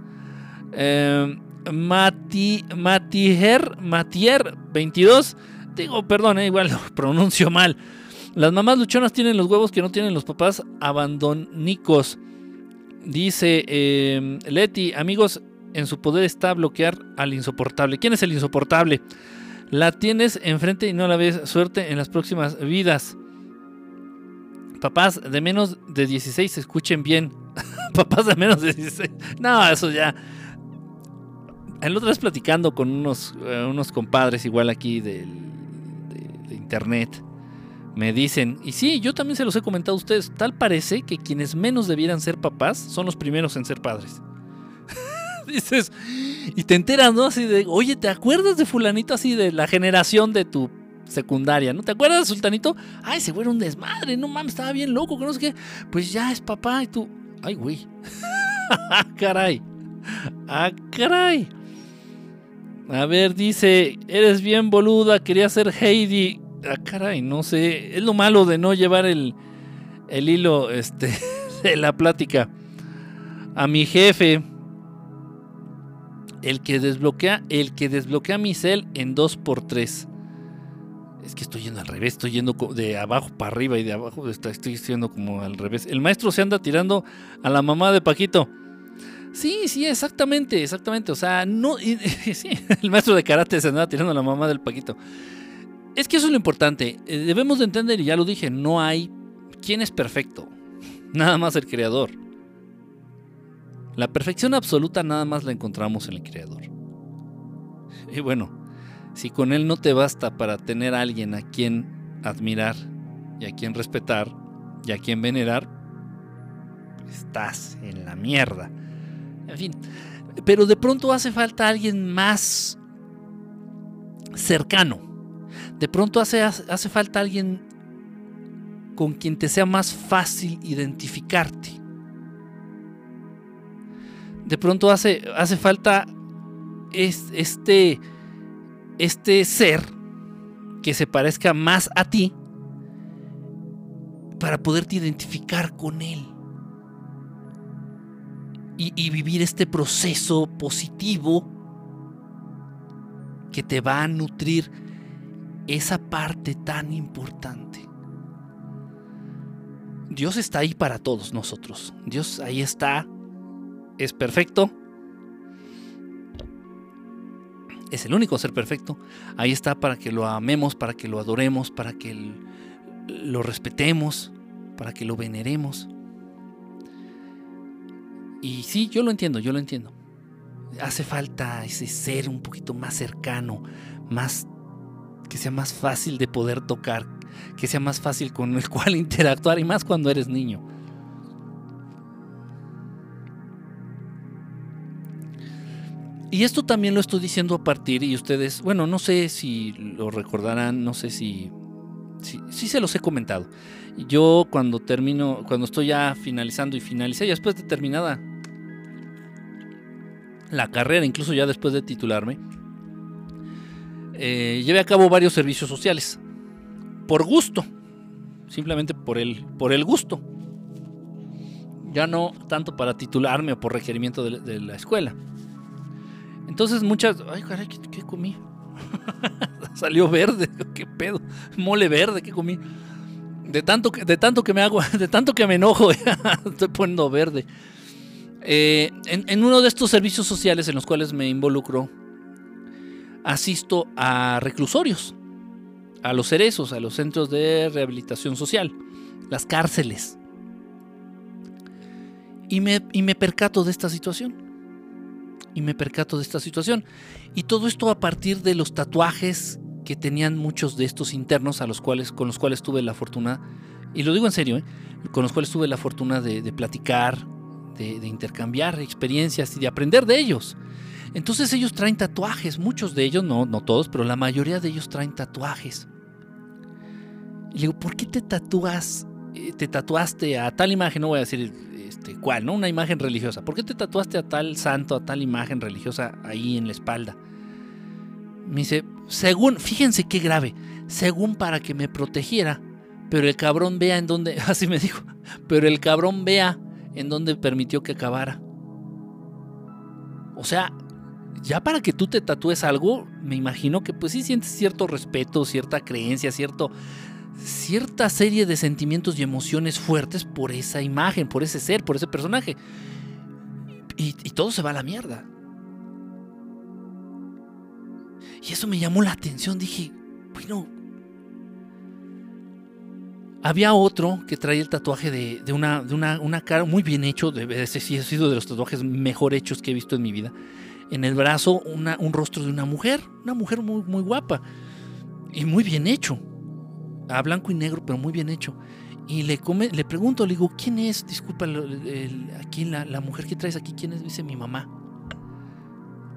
Eh, Mati, Matier, Matier 22. Digo, perdón, eh, igual lo pronuncio mal. Las mamás luchonas tienen los huevos que no tienen los papás abandonicos. Dice em, Leti, amigos, en su poder está bloquear al insoportable. ¿Quién es el insoportable? La tienes enfrente y no la ves. Suerte en las próximas vidas. Papás de menos de 16, escuchen bien. Papás de menos de 16. No, eso ya. el otro vez platicando con unos, eh, unos compadres igual aquí del, de, de internet, me dicen, y sí, yo también se los he comentado a ustedes, tal parece que quienes menos debieran ser papás son los primeros en ser padres. Dices, y te enteras, ¿no? Así de, oye, ¿te acuerdas de fulanito así de la generación de tu secundaria, ¿no? ¿Te acuerdas de sultanito? Ay, se fue un desmadre, no mames, estaba bien loco, que no sé qué. Pues ya es papá y tú, ay, güey. ah, caray. Ah, caray. A ver, dice, eres bien boluda, quería ser Heidi. Ah, caray, no sé. Es lo malo de no llevar el, el hilo este, de la plática. A mi jefe, el que desbloquea, el que desbloquea mi cel en 2x3. Es que estoy yendo al revés, estoy yendo de abajo para arriba y de abajo estoy yendo como al revés. El maestro se anda tirando a la mamá de Paquito. Sí, sí, exactamente, exactamente. O sea, no. El maestro de karate se anda tirando a la mamá del Paquito. Es que eso es lo importante. Eh, debemos de entender, y ya lo dije, no hay. ¿Quién es perfecto? Nada más el creador. La perfección absoluta nada más la encontramos en el creador. Y bueno, si con él no te basta para tener a alguien a quien admirar y a quien respetar y a quien venerar, estás en la mierda. En fin, pero de pronto hace falta alguien más cercano. De pronto hace, hace falta alguien con quien te sea más fácil identificarte. De pronto hace, hace falta este este ser que se parezca más a ti para poderte identificar con él y, vivir este proceso positivo que te va a nutrir esa parte tan importante. Dios está ahí para todos nosotros. Dios ahí está. Es perfecto es el único ser perfecto. Ahí está para que lo amemos, para que lo adoremos, para que lo respetemos, para que lo veneremos. Y sí, yo lo entiendo, yo lo entiendo. Hace falta ese ser un poquito más cercano, más que sea más fácil de poder tocar, que sea más fácil con el cual interactuar y más cuando eres niño. Y esto también lo estoy diciendo a partir, y ustedes, bueno, no sé si lo recordarán, no sé si, si, se los he comentado. Yo cuando termino, cuando estoy ya finalizando y finalicé, ya después de terminada la carrera, incluso ya después de titularme, eh, llevé a cabo varios servicios sociales. Por gusto. Simplemente por el, por el gusto. Ya no tanto para titularme o por requerimiento de la escuela. Entonces muchas... Ay, caray, ¿qué, comí? Salió verde, qué pedo. Mole verde, ¿qué comí? De tanto que, de tanto que me hago, de tanto que me enojo, estoy poniendo verde. Eh, en, uno de estos servicios sociales en los cuales me involucro, asisto a reclusorios, a los cerezos, a los centros de rehabilitación social, las cárceles. Y me, y me percato de esta situación y me percato de esta situación. Y todo esto a partir de los tatuajes que tenían muchos de estos internos a los cuales, con los cuales tuve la fortuna, y lo digo en serio, ¿eh? con los cuales tuve la fortuna de, platicar, de, intercambiar experiencias y de aprender de ellos. Entonces ellos traen tatuajes, muchos de ellos, no, no todos, pero la mayoría de ellos traen tatuajes. Y le digo, ¿por qué te tatúas, eh, te tatuaste a tal imagen? No voy a decir este, ¿cuál? ¿No? Una imagen religiosa. ¿Por qué te tatuaste a tal santo, a tal imagen religiosa ahí en la espalda? Me dice, según, fíjense qué grave, según para que me protegiera, pero el cabrón vea en dónde, así me dijo, pero el cabrón vea en dónde permitió que acabara. O sea, ya para que tú te tatúes algo, me imagino que pues sí sientes cierto respeto, cierta creencia, cierto, cierta serie de sentimientos y emociones fuertes por esa imagen, por ese ser, por ese personaje. Y, todo se va a la mierda. Y eso me llamó la atención. Dije, bueno. Había otro que traía el tatuaje de, una, de una, cara muy bien hecho. Ese sí ha sido de los tatuajes mejor hechos que he visto en mi vida. En el brazo un rostro de una mujer, una mujer muy, muy guapa y muy bien hecho, a blanco y negro, pero muy bien hecho. Y le, come, le pregunto, le digo, ¿quién es? Disculpa, aquí la, mujer que traes aquí, ¿quién es? Dice mi mamá.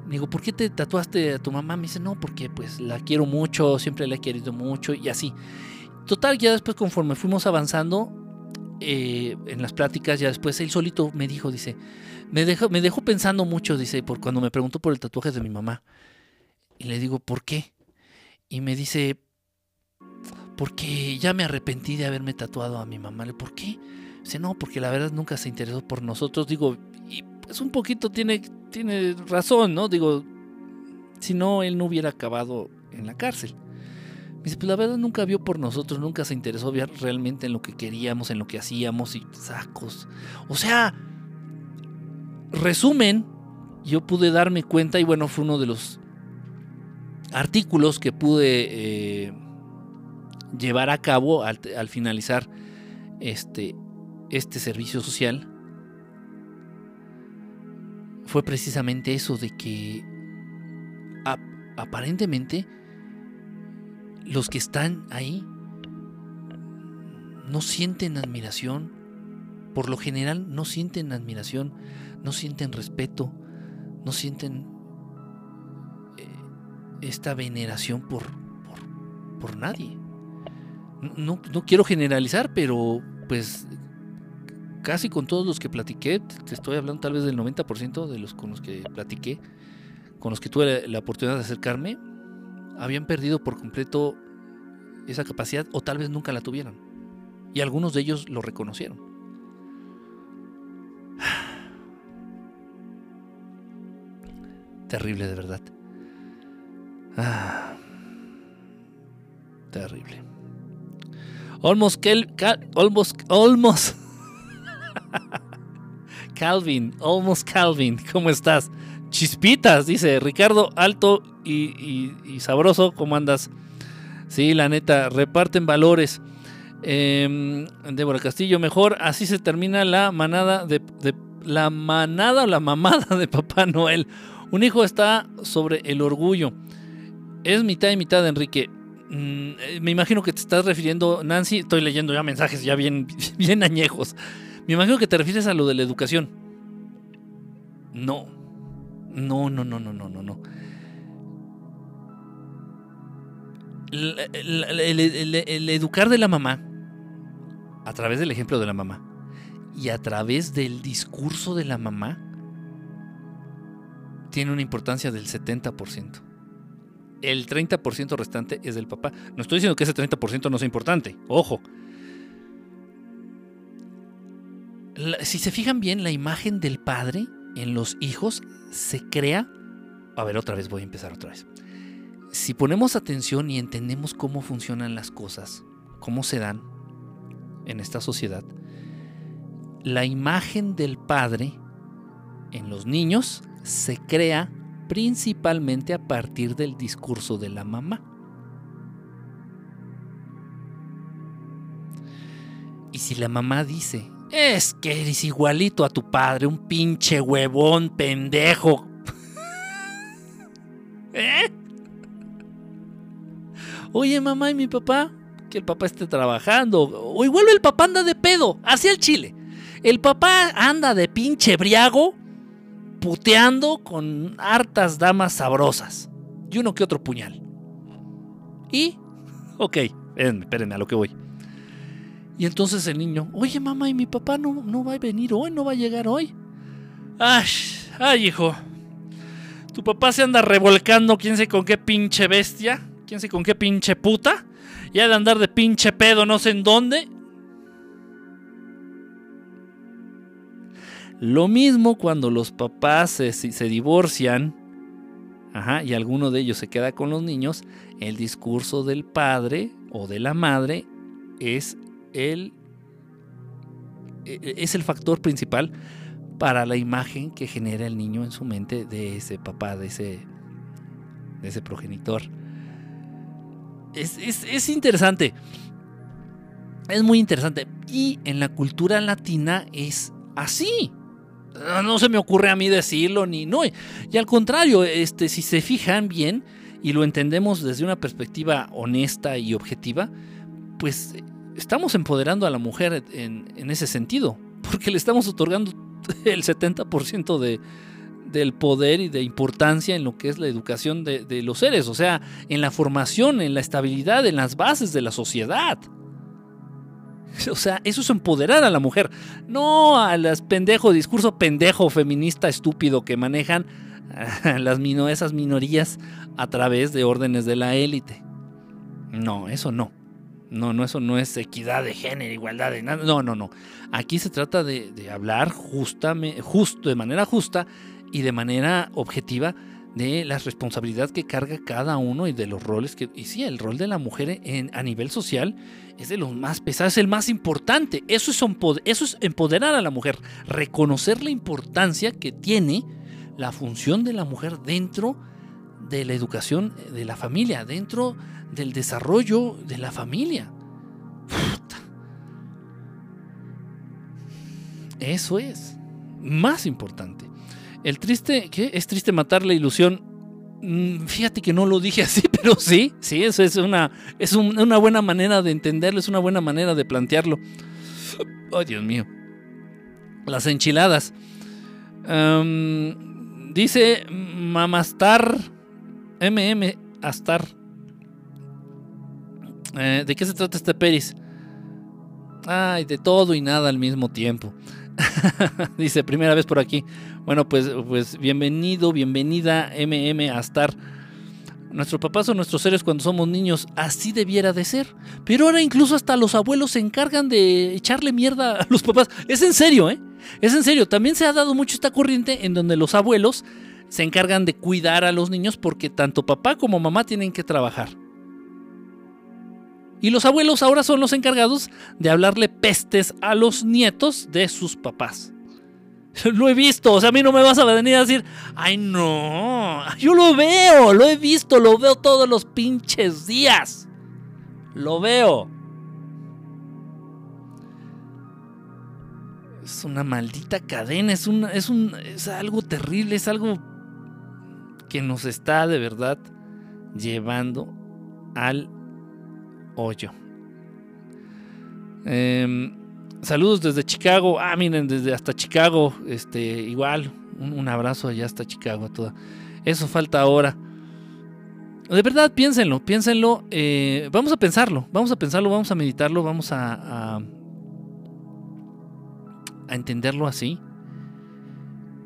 Le digo, ¿por qué te tatuaste a tu mamá? Me dice, no, porque pues la quiero mucho, siempre la he querido mucho y así. Total, ya después conforme fuimos avanzando eh, en las pláticas, ya después él solito me dijo, dice, me dejó, me pensando mucho, dice, por cuando me preguntó por el tatuaje de mi mamá. Y le digo, ¿por qué? Y me dice, porque ya me arrepentí de haberme tatuado a mi mamá. ¿Por qué? Dice, no, porque la verdad nunca se interesó por nosotros. Digo, y pues un poquito tiene, tiene razón, ¿no? Digo, si no, él no hubiera acabado en la cárcel. Dice, pues la verdad nunca vio por nosotros, nunca se interesó realmente en lo que queríamos, en lo que hacíamos y sacos. O sea, resumen, yo pude darme cuenta y bueno, fue uno de los artículos que pude eh, llevar a cabo al, finalizar este, este servicio social fue precisamente eso de que aparentemente los que están ahí no sienten admiración, por lo general no sienten admiración, no sienten respeto, no sienten eh, esta veneración por, por, nadie no, quiero generalizar, pero pues casi con todos los que platiqué, te estoy hablando tal vez del 90% de los con los que platiqué, con los que tuve la, oportunidad de acercarme, habían perdido por completo esa capacidad o tal vez nunca la tuvieron. Y algunos de ellos lo reconocieron. Terrible de verdad. Ah, terrible. Almost, almost, almost. Calvin, almost Calvin, ¿cómo estás? Chispitas, dice Ricardo, alto y, sabroso, ¿cómo andas? Sí, la neta, reparten valores. Eh, Débora Castillo, mejor, así se termina la manada de, la manada o la mamada de Papá Noel. Un hijo está sobre el orgullo. Es mitad y mitad, Enrique. Mm, eh, me imagino que te estás refiriendo, Nancy, estoy leyendo ya mensajes ya bien, bien añejos. Me imagino que te refieres a lo de la educación. No. No, no, no, no, no, no, no. El, educar de la mamá, a través del ejemplo de la mamá, y a través del discurso de la mamá, tiene una importancia del 70% el 30% restante es del papá. No estoy diciendo que ese 30% no sea importante, ojo. si se fijan bien, la imagen del padre en los hijos se crea... A ver, otra vez voy a empezar otra vez. Si ponemos atención y entendemos cómo funcionan las cosas, cómo se dan en esta sociedad, la imagen del padre en los niños se crea principalmente a partir del discurso de la mamá. Y si la mamá dice, es que eres igualito a tu padre, un pinche huevón pendejo. ¿Eh? Oye, mamá y mi papá, que el papá esté trabajando. O igual el papá anda de pedo, hacia el chile. El papá anda de pinche briago puteando con hartas damas sabrosas y uno que otro puñal. Y, ok, espérenme, a lo que voy. Y entonces el niño, oye mamá, ¿y mi papá no, no va a venir hoy? ¿No va a llegar hoy? Ay, ay, hijo. Tu papá se anda revolcando, quién sé con qué pinche bestia, quién sé con qué pinche puta, y ha de andar de pinche pedo no sé en dónde, Lo mismo cuando los papás se, divorcian y alguno de ellos se queda con los niños, el discurso del padre o de la madre es el, e, e, es el factor principal para la imagen que genera el niño en su mente de ese papá, de ese, ese progenitor. Es, es interesante. Es muy interesante. Y en la cultura latina es así. No se me ocurre a mí decirlo, ni no. Y al contrario, este, si se fijan bien y lo entendemos desde una perspectiva honesta y objetiva, pues estamos empoderando a la mujer en, ese sentido, porque le estamos otorgando el 70% de, del poder y de importancia en lo que es la educación de, de los seres, o sea, en la formación, en la estabilidad, en las bases de la sociedad. O sea, eso es empoderar a la mujer. No a las pendejo, discurso pendejo, feminista, estúpido que manejan las esas minorías a través de órdenes de la élite. No, eso no. No, no, eso no es equidad de género, igualdad de nada. No, no, no. Aquí se trata de, hablar justamente, justo, de manera justa y de manera objetiva de la responsabilidad que carga cada uno y de los roles que... Y sí, el rol de la mujer en, a nivel social es de los más pesados, es el más importante. Eso es, eso es empoderar a la mujer, reconocer la importancia que tiene la función de la mujer dentro de la educación de la familia, dentro del desarrollo de la familia. Eso es más importante. El triste, ¿qué? Es triste matar la ilusión Mm, fíjate que no lo dije así, pero sí, sí, eso es una, es una buena manera de entenderlo, es una buena manera de plantearlo. Ay, Dios mío. Las enchiladas. dice Mamastar MM Astar. Eh, ¿De qué se trata este peris? Ay, de todo y nada al mismo tiempo. Dice, primera vez por aquí. Bueno, pues, pues bienvenido, bienvenida MM a estar. Nuestros papás son nuestros seres cuando somos niños, así debiera de ser. Pero ahora incluso hasta los abuelos se encargan de echarle mierda a los papás. Es en serio, ¿eh? Es en serio. También se ha dado mucho esta corriente en donde los abuelos se encargan de cuidar a los niños porque tanto papá como mamá tienen que trabajar. Y los abuelos ahora son los encargados de hablarle pestes a los nietos de sus papás. Lo he visto, o sea, a mí no me vas a venir a decir, ay no, yo lo veo, lo he visto, lo veo todos los pinches días. Lo veo. Es una maldita cadena, es, es, un, es algo terrible, es algo que nos está de verdad llevando al hoyo. Em, saludos desde Chicago. Ah, miren, desde hasta Chicago. Este, igual. Un, abrazo allá hasta Chicago toda. Eso falta ahora. De verdad, piénsenlo, piénsenlo. Eh, vamos a pensarlo, vamos a pensarlo, vamos a meditarlo, vamos a, a, a entenderlo así.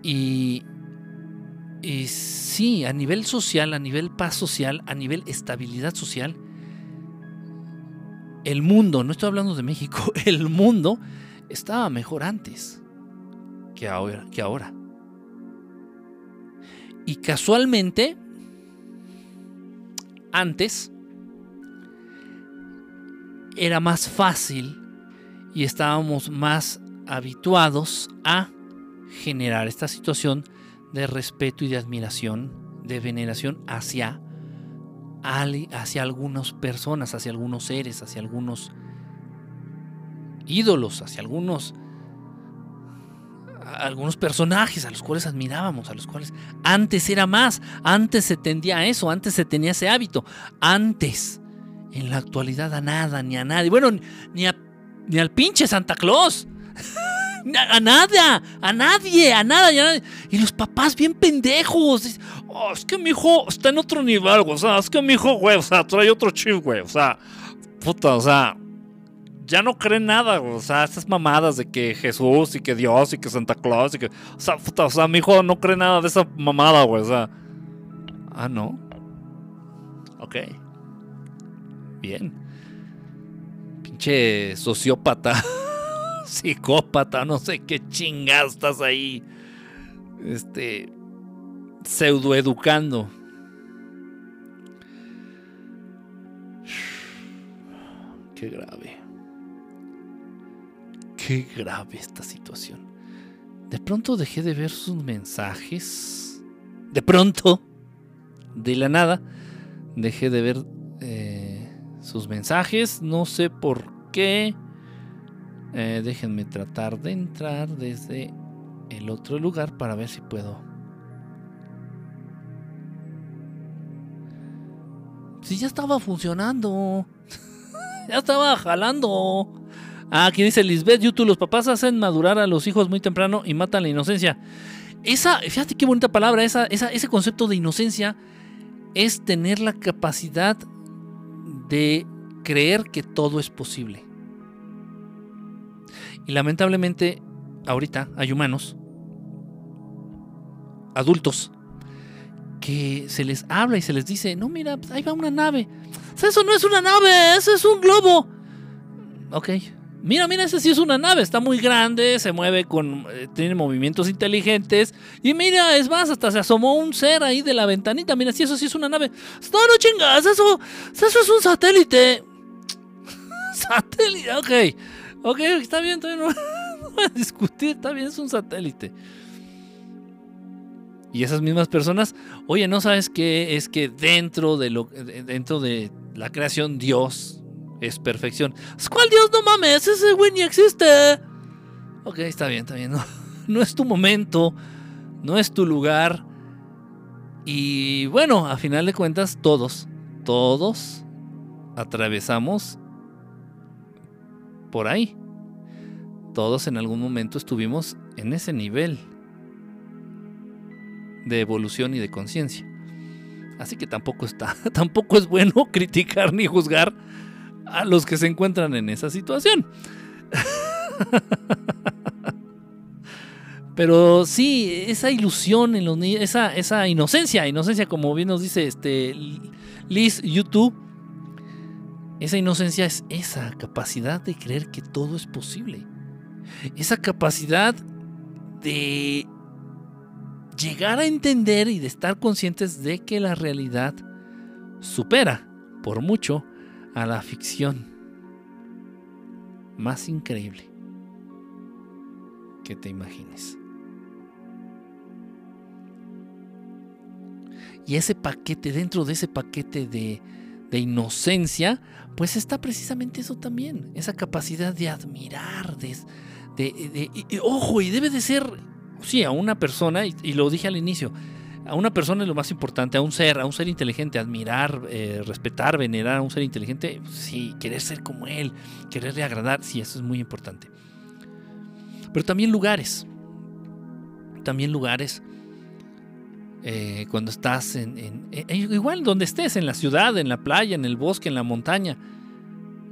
Y, y sí, a nivel social, a nivel paz social, a nivel estabilidad social, el mundo, no estoy hablando de México, el mundo estaba mejor antes que ahora. Que ahora. Y casualmente, antes era más fácil y estábamos más habituados a generar esta situación de respeto y de admiración, de veneración hacia hacia algunas personas, hacia algunos seres, hacia algunos ídolos, hacia algunos algunos personajes a los cuales admirábamos, a los cuales antes era más, antes se tendía a eso, antes se tenía ese hábito, antes, en la actualidad a nada, ni a nadie, bueno, ni, ni al pinche Santa Claus. A nada, a nadie, a nada, Y los papás bien pendejos. Oh, es que mi hijo está en otro nivel, güey. O sea, es que mi hijo, güey, o sea, trae otro chip, güey. O sea, puta, o sea, ya no cree nada, güey. O sea, estas mamadas de que Jesús y que Dios y que Santa Claus y que. O sea, puta, o sea, mi hijo no cree nada de esa mamada, güey. O sea. Ah, no. Ok. Bien. Pinche sociópata. psicópata, no sé qué chingados estás ahí. Este. Pseudoeducando. Qué grave. Qué grave esta situación. De pronto dejé de ver sus mensajes. De pronto, de la nada, dejé de ver eh, sus mensajes. No sé por qué. Eh, déjenme tratar de entrar desde el otro lugar para ver si puedo. Si ya estaba funcionando. ya estaba jalando. Ah, aquí dice Lisbeth YouTube, los papás hacen madurar a los hijos muy temprano y matan la inocencia. Esa, fíjate qué bonita palabra, esa, ese concepto de inocencia es tener la capacidad de creer que todo es posible. Y lamentablemente, ahorita hay humanos, adultos, que se les habla y se les dice, no, mira, pues, ahí va una nave. Eso no es una nave, eso es un globo. Ok, Mira, mira, ese sí es una nave, está muy grande, se mueve con. Eh, tiene movimientos inteligentes. Y mira, es más, hasta se asomó un ser ahí de la ventanita. Mira, si eso sí es una nave. No, no chingas, eso, eso es un satélite. satélite, ok. Ok, está bien, todavía no, no voy a discutir, está bien, es un satélite. Y esas mismas personas, oye, ¿no sabes qué? Es que dentro de, lo, dentro de la creación, Dios es perfección. ¿Cuál Dios? No mames, ese güey ni existe. Ok, está bien, está bien. No, no es tu momento, no es tu lugar. Y bueno, a final de cuentas, todos, todos atravesamos por ahí. Todos en algún momento estuvimos en ese nivel de evolución y de conciencia. Así que tampoco está, tampoco es bueno criticar ni juzgar a los que se encuentran en esa situación. Pero sí, esa ilusión en los niños, esa, esa inocencia, inocencia, como bien nos dice este Liz YouTube, esa inocencia es esa capacidad de creer que todo es posible. Esa capacidad de llegar a entender y de estar conscientes de que la realidad supera por mucho a la ficción más increíble que te imagines. Y ese paquete, dentro de ese paquete de, inocencia, pues está precisamente eso también, esa capacidad de admirar, de, ojo, y debe de ser, sí, a una persona, y lo dije al inicio, a una persona es lo más importante, a un ser, a un ser inteligente, admirar, eh, respetar, venerar a un ser inteligente, sí, querer ser como él, quererle agradar, sí, eso es muy importante. Pero también lugares, también lugares, eh, cuando estás en, eh, igual donde estés, en la ciudad, en la playa, en el bosque, en la montaña,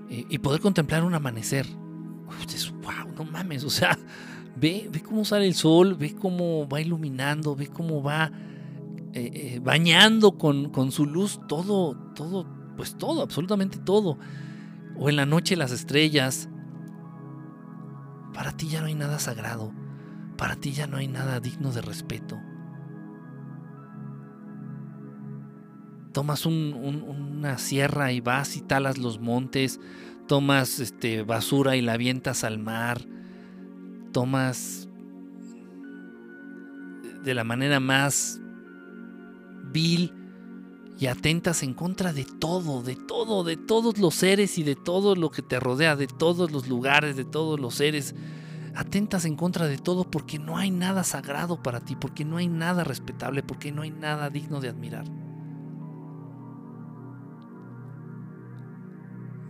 y poder contemplar un amanecer. wow, no mames, o sea, ve, ve cómo sale el sol, ve cómo va iluminando, ve cómo va eh, eh, bañando con, con, su luz todo, todo, pues todo, absolutamente todo. O en la noche las estrellas. Para ti ya no hay nada sagrado. Para ti ya no hay nada digno de respeto. Tomas una sierra y vas y talas los montes. Tomas este, basura y la avientas al mar. Tomas de la manera más y atentas en contra de todo, de todo, de todos los seres y de todo lo que te rodea, de todos los lugares, de todos los seres. Atentas en contra de todo porque no hay nada sagrado para ti, porque no hay nada respetable, porque no hay nada digno de admirar.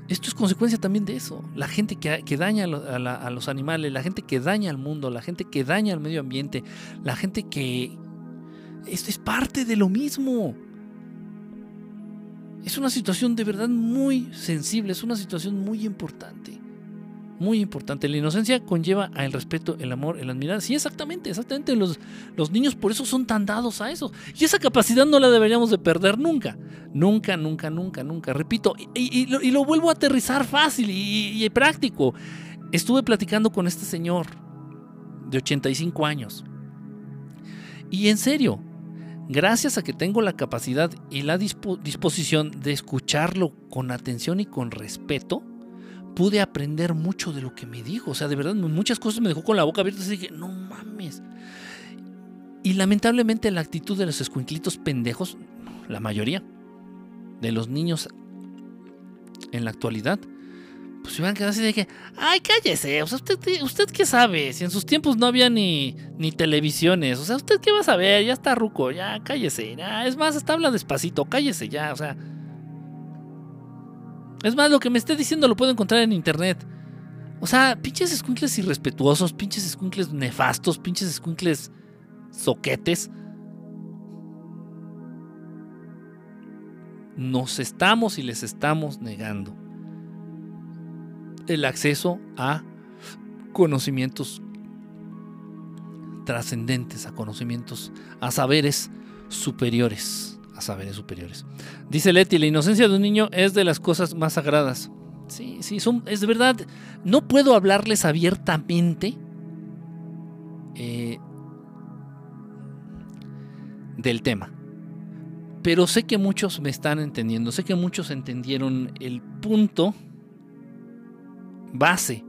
Esto es consecuencia también de eso. La gente que, daña a, los animales, la gente que daña al mundo, la gente que daña al medio ambiente, la gente que, esto es parte de lo mismo. Es una situación de verdad muy sensible, es una situación muy importante. Muy importante. La inocencia conlleva al respeto, el amor, el admirar. Sí, exactamente, exactamente. Los, los niños por eso son tan dados a eso. Y esa capacidad no la deberíamos de perder nunca. Nunca, nunca, nunca, nunca. Repito, y, lo, vuelvo a aterrizar fácil y, y práctico. Estuve platicando con este señor de 85 años. Y en serio, gracias a que tengo la capacidad y la disposición de escucharlo con atención y con respeto, pude aprender mucho de lo que me dijo. O sea, de verdad, muchas cosas me dejó con la boca abierta y dije, no mames. Y lamentablemente la actitud de los escuinclitos pendejos, la mayoría de los niños en la actualidad, pues se van a quedar así de que, ay, cállese, o sea, usted, usted qué sabe, si en sus tiempos no había ni, ni televisiones, o sea, usted qué va a saber, ya está ruco, ya cállese, ya, es más, hasta habla despacito, cállese ya, o sea. Es más, lo que me esté diciendo lo puedo encontrar en internet. O sea, pinches escuincles irrespetuosos, pinches escuincles nefastos, pinches escuincles soquetes. Nos estamos y les estamos negando el acceso a conocimientos trascendentes, a conocimientos, a saberes superiores, a saberes superiores. Dice Leti, la inocencia de un niño es de las cosas más sagradas. Sí, sí, es verdad. No puedo hablarles abiertamente eh, del tema. Pero sé que muchos me están entendiendo, sé que muchos entendieron el punto base,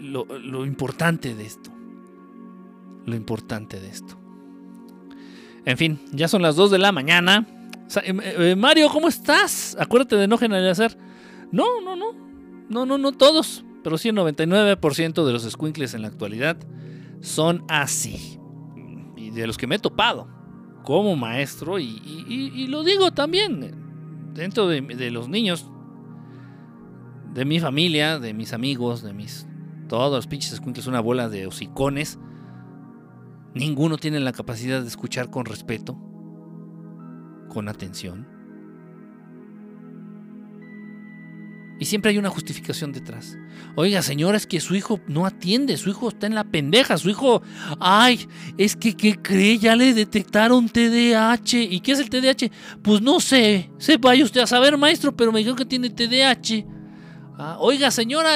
lo, lo importante de esto. Lo importante de esto. En fin, ya son las 2 de la mañana. Em, eh, Mario, ¿cómo estás? Acuérdate de no generalizar. No, no, no. No, no, no todos. Pero sí el 99% de los squinkles en la actualidad son así. Y de los que me he topado como maestro, y, lo digo también, dentro de, de, los niños, de mi familia, de mis amigos, de mis... Todos los pinches squinkles, una bola de hocicones. Ninguno tiene la capacidad de escuchar con respeto con atención. Y siempre hay una justificación detrás. Oiga, señora, es que su hijo no atiende, su hijo está en la pendeja, su hijo, ay, es que, ¿qué cree? Ya le detectaron TDAH. ¿Y qué es el TDAH? Pues no sé, sepa usted a saber, maestro, pero me dijo que tiene TDAH. Ah, oiga, señora,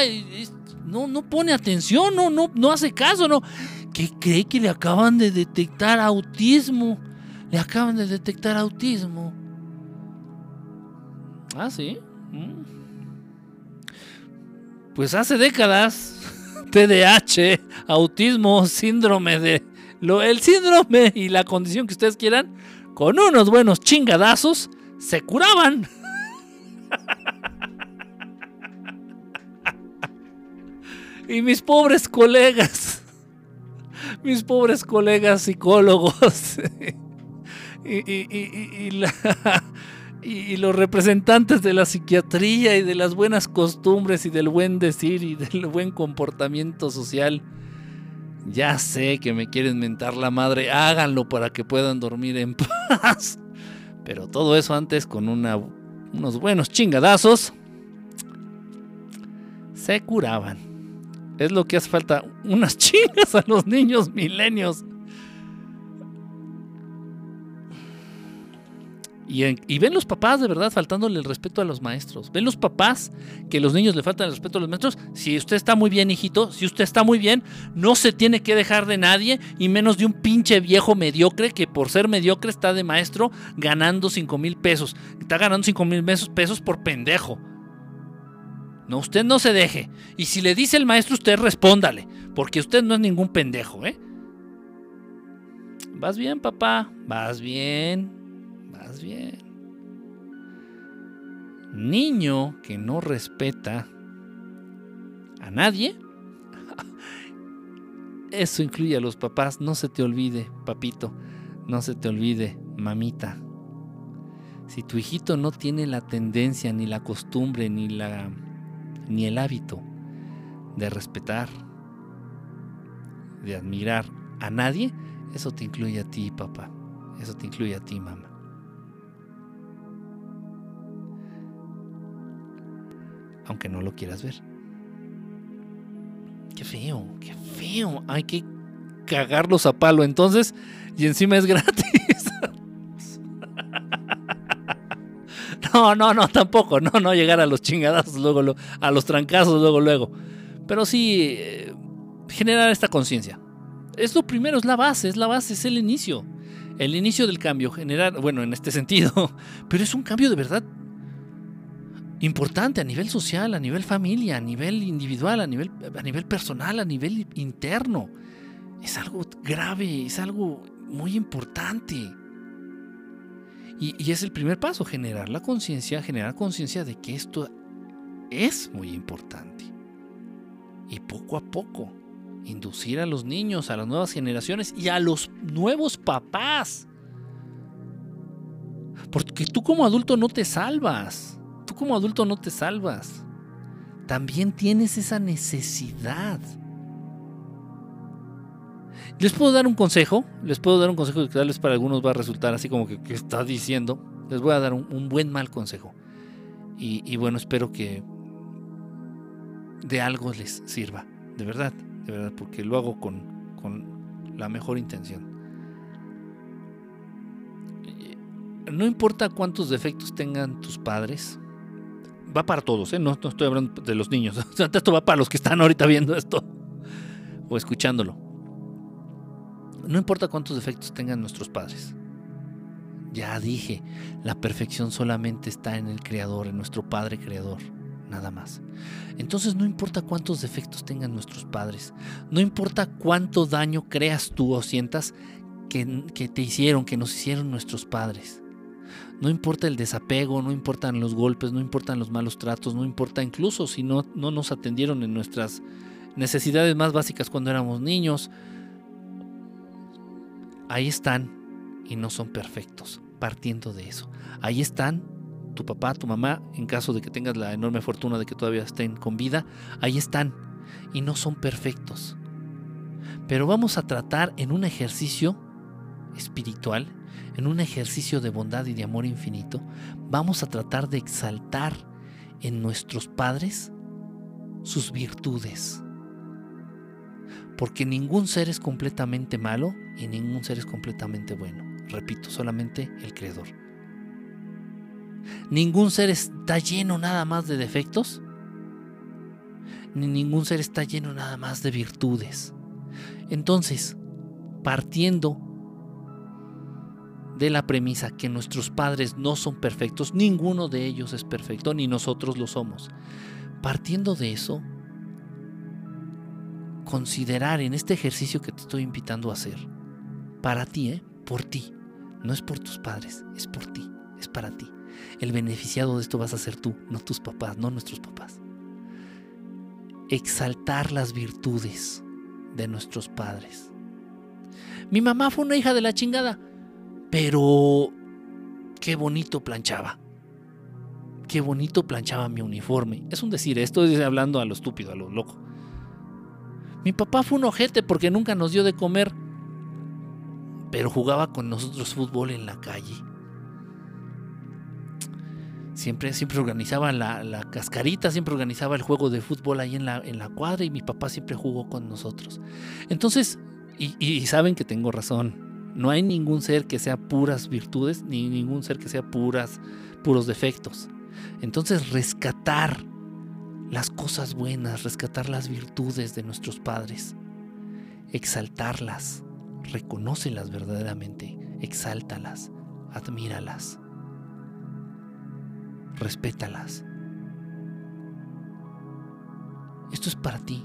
no, no pone atención, no, no, no hace caso, no. ¿Qué cree que le acaban de detectar autismo? Le acaban de detectar autismo. Ah, sí. Mm. Pues hace décadas, TDAH, autismo, síndrome de... Lo, el síndrome y la condición que ustedes quieran, con unos buenos chingadazos, se curaban. y mis pobres colegas, mis pobres colegas psicólogos y, los representantes de la psiquiatría y de las buenas costumbres y del buen decir y del buen comportamiento social. Ya sé que me quieren mentar la madre, háganlo para que puedan dormir en paz. Pero todo eso antes con unos buenos chingadazos se curaban. Es lo que hace falta, unas chingas a los niños milenios Y, ven los papás de verdad faltándole el respeto a los maestros. Ven los papás que los niños le faltan el respeto a los maestros. Si usted está muy bien, hijito, si usted está muy bien, no se tiene que dejar de nadie y menos de un pinche viejo mediocre que por ser mediocre está de maestro ganando 5 mil pesos. Está ganando 5 mil pesos por pendejo. No, usted no se deje. Y si le dice el maestro, usted respóndale. Porque usted no es ningún pendejo, ¿eh? Vas bien, papá. Vas bien bien. Niño que no respeta a nadie. Eso incluye a los papás. No se te olvide, papito. No se te olvide, mamita. Si tu hijito no tiene la tendencia, ni la costumbre, ni la ni el hábito de respetar, de admirar a nadie, eso te incluye a ti, papá. Eso te incluye a ti, mamá. aunque no lo quieras ver. Qué feo, qué feo. Hay que cagarlos a palo entonces y encima es gratis. No, no, no, tampoco. No, no llegar a los chingadazos luego, a los trancazos luego, luego. Pero sí eh, generar esta conciencia. Es lo primero, es la base, es la base, es el inicio. El inicio del cambio, generar, bueno, en este sentido, pero es un cambio de verdad importante a nivel social, a nivel familia, a nivel individual, a nivel, a nivel personal, a nivel interno. Es algo grave, es algo muy importante. Y, es el primer paso, generar la conciencia, generar conciencia de que esto es muy importante. Y poco a poco, inducir a los niños, a las nuevas generaciones y a los nuevos papás. Porque tú como adulto no te salvas. Tú como adulto no te salvas. También tienes esa necesidad. Les puedo dar un consejo. Les puedo dar un consejo que tal vez para algunos va a resultar así como que, está diciendo. Les voy a dar un, buen mal consejo. y bueno, espero que de algo les sirva. De verdad de verdad, porque lo hago con, la mejor intención. No importa cuántos defectos tengan tus padres, va para todos, ¿eh? no, no, estoy hablando de los niños, esto va para los que están ahorita viendo esto o escuchándolo. No importa cuántos defectos tengan nuestros padres. Ya dije, la perfección solamente está en el Creador, en nuestro Padre Creador nada más. Entonces no importa cuántos defectos tengan nuestros padres, no importa cuánto daño creas tú o sientas que, te hicieron, que nos hicieron nuestros padres. No importa el desapego, no importan los golpes, no importan los malos tratos, no importa incluso si no, no nos atendieron en nuestras necesidades más básicas cuando éramos niños. Ahí están y no son perfectos, partiendo de eso. Ahí están tu papá, tu mamá, en caso de que tengas la enorme fortuna de que todavía estén con vida, ahí están y no son perfectos. Pero vamos a tratar en un ejercicio espiritual, en un ejercicio de bondad y de amor infinito, vamos a tratar de exaltar en nuestros padres sus virtudes. Porque ningún ser es completamente malo y ningún ser es completamente bueno. Repito, solamente el Creador. Ningún ser está lleno nada más de defectos, ni ningún ser está lleno nada más de virtudes. Entonces, partiendo de la premisa que nuestros padres no son perfectos, ninguno de ellos es perfecto, ni nosotros lo somos. Partiendo de eso, considerar en este ejercicio que te estoy invitando a hacer, para ti, ¿eh? por ti, no es por tus padres, es por ti, es para ti. El beneficiado de esto vas a ser tú, no tus papás, no nuestros papás. Exaltar las virtudes de nuestros padres. Mi mamá fue una hija de la chingada, pero qué bonito planchaba. Qué bonito planchaba mi uniforme. Es un decir, esto es hablando a lo estúpido, a lo loco. Mi papá fue un ojete porque nunca nos dio de comer, pero jugaba con nosotros fútbol en la calle. Siempre, siempre organizaba la, cascarita, siempre organizaba el juego de fútbol ahí en la, en la cuadra y mi papá siempre jugó con nosotros. Entonces, y, saben que tengo razón, no hay ningún ser que sea puras virtudes, ni ningún ser que sea puras, puros defectos. Entonces, rescatar las cosas buenas, rescatar las virtudes de nuestros padres, exaltarlas, reconócelas verdaderamente, exáltalas, admíralas respétalas. Esto es para ti.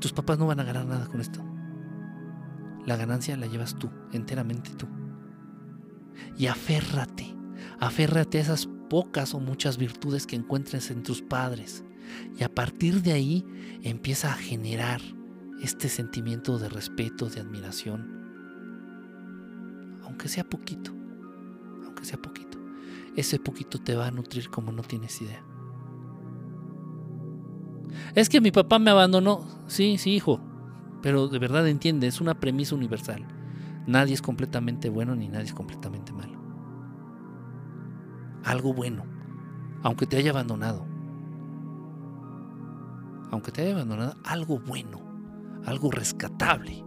Tus papás no van a ganar nada con esto. La ganancia la llevas tú, enteramente tú. Y aférrate, aférrate a esas pocas o muchas virtudes que encuentres en tus padres. Y a partir de ahí empieza a generar este sentimiento de respeto, de admiración. Aunque sea poquito, aunque sea poquito ese poquito te va a nutrir como no tienes idea. Es que mi papá me abandonó. Sí, sí, hijo. Pero de verdad entiende, es una premisa universal. Nadie es completamente bueno ni nadie es completamente malo. Algo bueno, aunque te haya abandonado. Aunque te haya abandonado, algo bueno, algo rescatable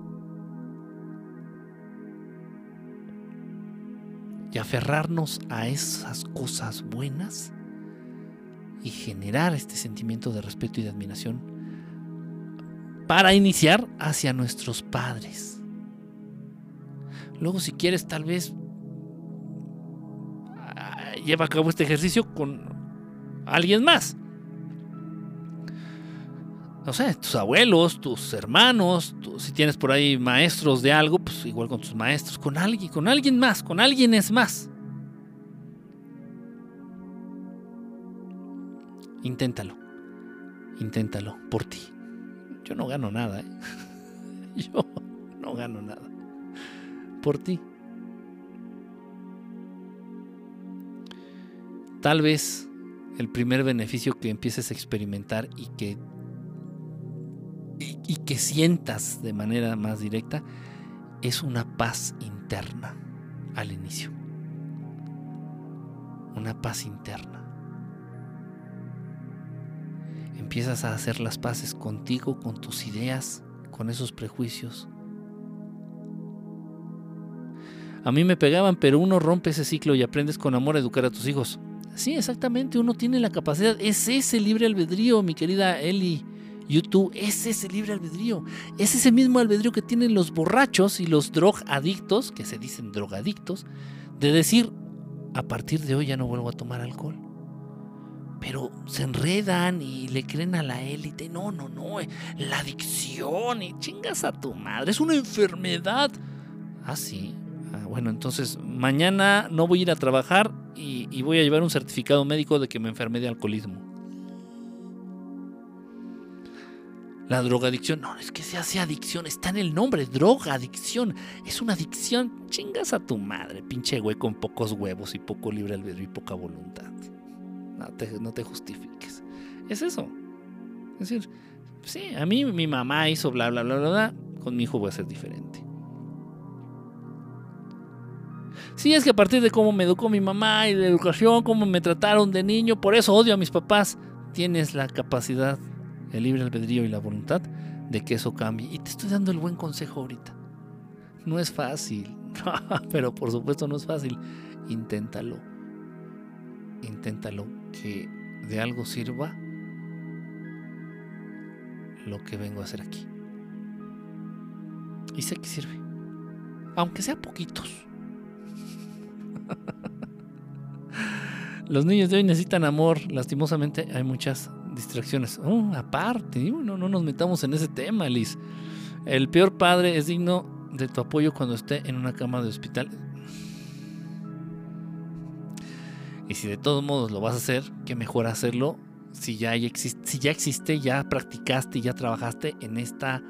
y aferrarnos a esas cosas buenas y generar este sentimiento de respeto y de admiración para iniciar hacia nuestros padres. Luego si quieres tal vez lleva a cabo este ejercicio con alguien más no sé, tus abuelos, tus hermanos, si tienes por ahí maestros de algo, pues igual con tus maestros, con alguien, con alguien más, con alguien es más. Inténtalo. Inténtalo por ti. Yo no gano nada. ¿eh? Yo no gano nada. Por ti. Tal vez el primer beneficio que empieces a experimentar y que y, que sientas de manera más directa es una paz interna al inicio. Una paz interna. Empiezas a hacer las paces contigo, con tus ideas, con esos prejuicios. A mí me pegaban, pero uno rompe ese ciclo y aprendes con amor a educar a tus hijos. Sí, exactamente, uno tiene la capacidad. Es ese libre albedrío, mi querida Eli. YouTube es ese libre albedrío. Es ese mismo albedrío que tienen los borrachos y los drogadictos, que se dicen drogadictos, de decir, a partir de hoy ya no vuelvo a tomar alcohol. Pero se enredan y le creen a la élite. No, no, no. Eh, la adicción y chingas a tu madre. Es una enfermedad. Ah, sí. Ah, bueno, entonces mañana no voy a ir a trabajar y, voy a llevar un certificado médico de que me enfermé de alcoholismo. La drogadicción, no, es que se hace adicción, está en el nombre, drogadicción. Es una adicción, chingas a tu madre, pinche güey con pocos huevos y poco libre albedrío y poca voluntad. No te, no te justifiques. Es eso. Es decir, sí, a mí mi mamá hizo bla, bla, bla, bla, bla, con mi hijo voy a ser diferente. Sí, es que a partir de cómo me educó mi mamá y de educación, cómo me trataron de niño, por eso odio a mis papás. Tienes la capacidad, el libre albedrío y la voluntad de que eso cambie. Y te estoy dando el buen consejo ahorita. No es fácil, pero por supuesto no es fácil. Inténtalo. Inténtalo que de algo sirva lo que vengo a hacer aquí. Y sé que sirve. Aunque sea poquitos. Los niños de hoy necesitan amor. Lastimosamente hay muchas distracciones. Oh, aparte, no, no nos metamos en ese tema, Liz. El peor padre es digno de tu apoyo cuando esté en una cama de hospital. Y si de todos modos lo vas a hacer, qué mejor hacerlo si ya, si ya existe, ya practicaste, ya trabajaste en esta,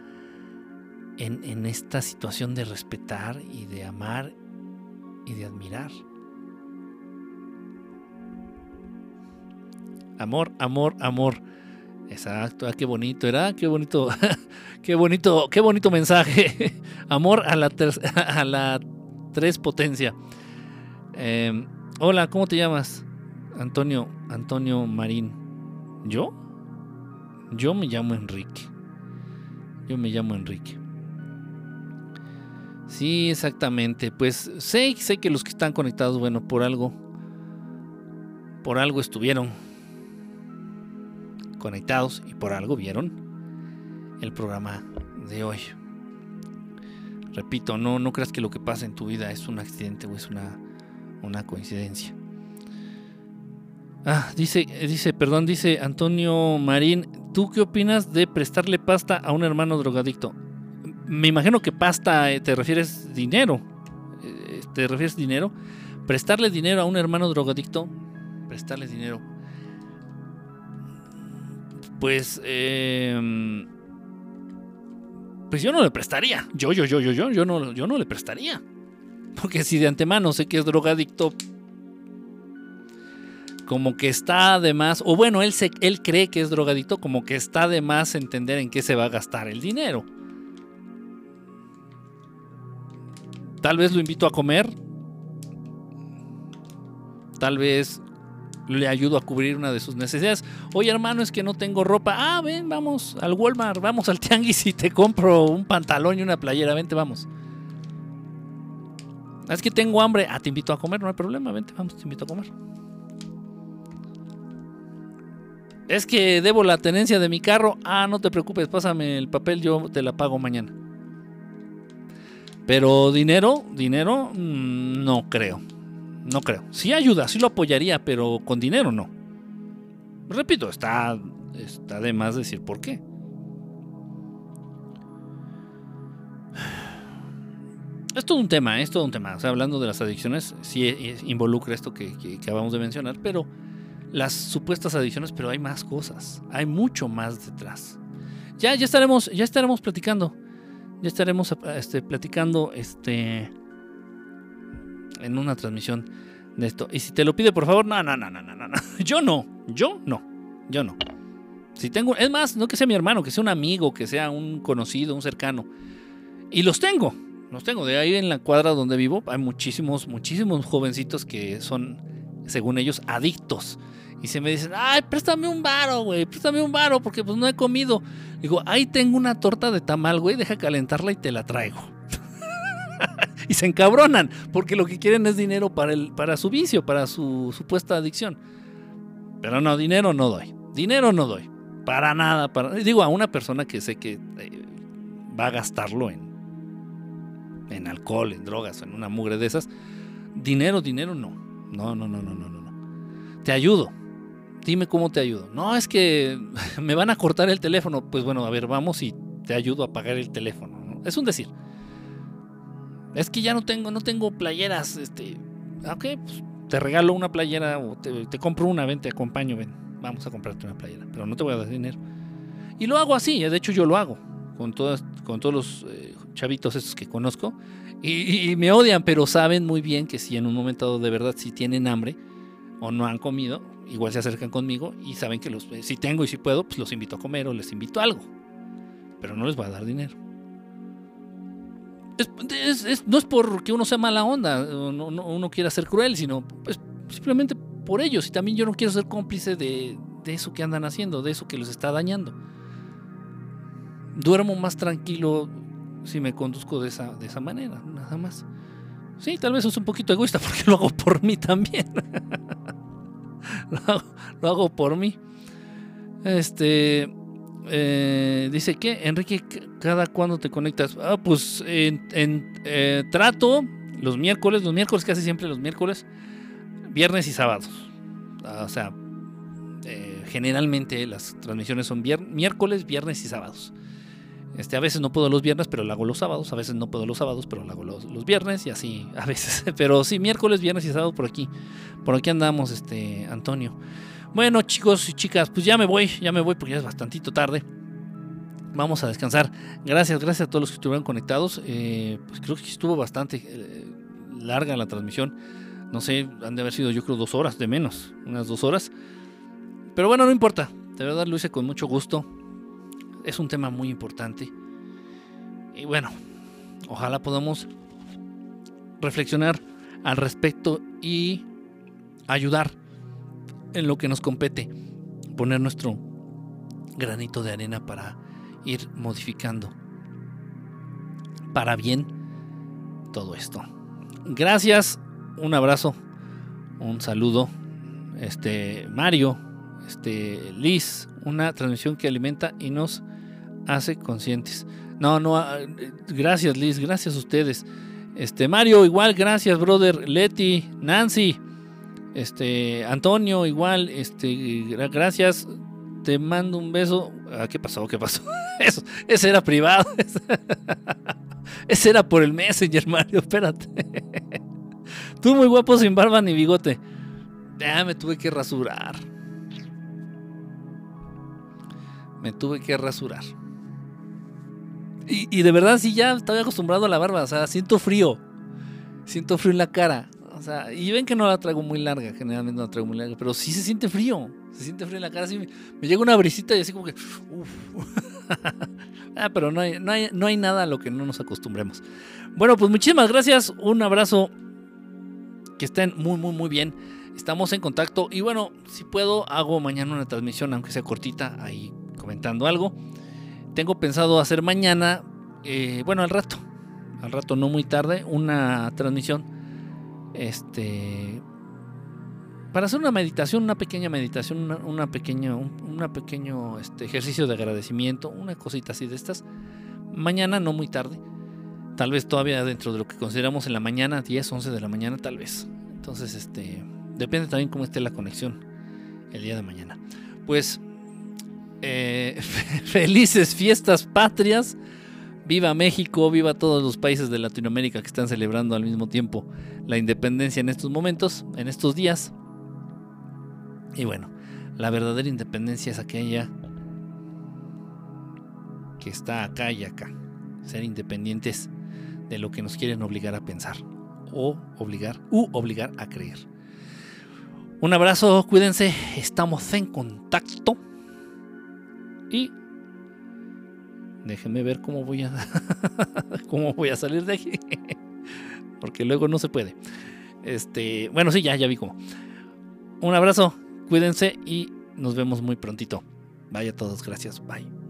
en esta situación de respetar y de amar y de admirar. Amor, amor, amor. Exacto, ah, qué bonito era, qué bonito, qué bonito, qué bonito mensaje. amor a la, a la tres potencia. Em, hola, ¿cómo te llamas? Antonio, Antonio Marín. ¿Yo? Yo me llamo Enrique. Yo me llamo Enrique. Sí, exactamente. Pues sé, sé que los que están conectados, bueno, por algo, por algo estuvieron conectados y por algo vieron el programa de hoy. Repito, no, no creas que lo que pasa en tu vida es un accidente o es una, una coincidencia. Ah, dice, dice, perdón, dice Antonio Marín, ¿tú qué opinas de prestarle pasta a un hermano drogadicto? Me imagino que pasta eh, te refieres dinero. Eh, ¿Te refieres dinero? Prestarle dinero a un hermano drogadicto. Prestarle dinero. Pues. Em, pues yo no le prestaría. Yo, yo, yo, yo, yo, yo no, yo no le prestaría. Porque si de antemano sé que es drogadicto. Como que está de más. O bueno, él, se, él cree que es drogadicto. Como que está de más entender en qué se va a gastar el dinero. Tal vez lo invito a comer. Tal vez le ayudo a cubrir una de sus necesidades. Oye, hermano, es que no tengo ropa. Ah, ven, vamos al Walmart, vamos al Tianguis y te compro un pantalón y una playera. Vente, vamos. Es que tengo hambre. Ah, te invito a comer, no hay problema. Vente, vamos, te invito a comer. Es que debo la tenencia de mi carro. Ah, no te preocupes, pásame el papel, yo te la pago mañana. Pero dinero, dinero, mm, no creo. No creo. Sí ayuda, sí lo apoyaría, pero con dinero no. Repito, está, está de más decir por qué. Es todo un tema, es todo un tema. O sea, hablando de las adicciones, sí involucra esto que, que acabamos de mencionar, pero las supuestas adicciones, pero hay más cosas, hay mucho más detrás. Ya, ya estaremos, ya estaremos platicando, ya estaremos este, platicando este, en una transmisión de esto. Y si te lo pide, por favor, no, no, no, no, no, no. Yo no, yo no, yo no. Si tengo, es más, no que sea mi hermano, que sea un amigo, que sea un conocido, un cercano. Y los tengo, los tengo. De ahí en la cuadra donde vivo hay muchísimos, muchísimos jovencitos que son, según ellos, adictos. Y se me dicen, ay, préstame un varo, güey, préstame un varo porque pues no he comido. Digo, ahí tengo una torta de tamal, güey, deja calentarla y te la traigo. y se encabronan porque lo que quieren es dinero para, el, para su vicio, para su supuesta adicción. Pero no, dinero no doy. Dinero no doy. Para nada. Para, digo, a una persona que sé que eh, va a gastarlo en, en alcohol, en drogas, en una mugre de esas. Dinero, dinero no. No, no, no, no, no, no. Te ayudo. Dime cómo te ayudo. No, es que me van a cortar el teléfono. Pues bueno, a ver, vamos y te ayudo a pagar el teléfono. Es un decir. Es que ya no tengo, no tengo playeras. Este, ok, pues te regalo una playera o te, compro una, ven, te acompaño, ven, vamos a comprarte una playera, pero no te voy a dar dinero. Y lo hago así, de hecho yo lo hago con, todas, con todos los eh, chavitos estos que conozco y, me odian, pero saben muy bien que si en un momento dado de verdad si tienen hambre o no han comido, igual se acercan conmigo y saben que los, si tengo y si puedo, pues los invito a comer o les invito a algo, pero no les voy a dar dinero no es porque uno sea mala onda, no, uno quiera ser cruel, sino pues, simplemente por ellos. Y también yo no quiero ser cómplice de, eso que andan haciendo, de eso que los está dañando. Duermo más tranquilo si me conduzco de esa, de esa manera, nada más. Sí, tal vez es un poquito egoísta porque lo hago por mí también. lo hago por mí. Este. Eh, dice que, Enrique, ¿cada cuándo te conectas? Ah, pues en, eh, trato los miércoles, los miércoles casi siempre los miércoles, viernes y sábados. Ah, o sea, eh, generalmente las transmisiones son miércoles, viernes y sábados. Este, a veces no puedo los viernes, pero lo hago los sábados. A veces no puedo los sábados, pero lo hago los, los, viernes y así a veces. Pero sí, miércoles, viernes y sábados por aquí. Por aquí andamos, este, Antonio. Bueno, chicos y chicas, pues ya me voy, ya me voy porque ya es bastantito tarde. Vamos a descansar. Gracias, gracias a todos los que estuvieron conectados. Eh, pues creo que estuvo bastante eh, larga la transmisión. No sé, han de haber sido yo creo dos horas de menos, unas dos horas. Pero bueno, no importa. De verdad lo hice con mucho gusto. Es un tema muy importante. Y bueno, ojalá podamos reflexionar al respecto y ayudar en lo que nos compete, poner nuestro granito de arena para ir modificando para bien todo esto. Gracias, un abrazo, un saludo. Este Mario, este Liz, una transmisión que alimenta y nos hace conscientes. No, no, ah, gracias Liz, gracias a ustedes. Este Mario, igual, gracias, brother. Leti, Nancy, este, Antonio, igual, este, gracias. Te mando un beso. Ah, ¿Qué pasó? ¿Qué pasó? Eso, ese era privado. Ese era por el Messenger, Mario. Espérate. Tú muy guapo sin barba ni bigote. Ya me tuve que rasurar. Me tuve que rasurar. Y, de verdad, sí, ya estaba acostumbrado a la barba. O sea, siento frío. Siento frío en la cara y ven que no la traigo muy larga, generalmente no la traigo muy larga, pero sí se siente frío. Se siente frío en la cara, así me, llega una brisita y así como que. ah, pero no hay, no, hay, no hay nada a lo que no nos acostumbremos. Bueno, pues muchísimas gracias. Un abrazo. Que estén muy, muy, muy bien. Estamos en contacto. Y bueno, si puedo, hago mañana una transmisión, aunque sea cortita, ahí comentando algo. Tengo pensado hacer mañana, eh, bueno, al rato, al rato no muy tarde, una transmisión este para hacer una meditación, una pequeña meditación, una, una pequeña, un pequeño este, ejercicio de agradecimiento, una cosita así de estas. Mañana, no muy tarde. Tal vez todavía dentro de lo que consideramos en la mañana, 10, 11 de la mañana, tal vez. Entonces, este, depende también cómo esté la conexión el día de mañana. Pues, eh, felices fiestas patrias. Viva México, viva todos los países de Latinoamérica que están celebrando al mismo tiempo la independencia en estos momentos, en estos días. Y bueno, la verdadera independencia es aquella que está acá y acá. Ser independientes de lo que nos quieren obligar a pensar o obligar u obligar a creer. Un abrazo, cuídense, estamos en contacto y déjenme ver cómo voy a cómo voy a salir de aquí porque luego no se puede. Este, bueno, sí, ya ya vi cómo. Un abrazo, cuídense y nos vemos muy prontito. Vaya a todos, gracias. Bye.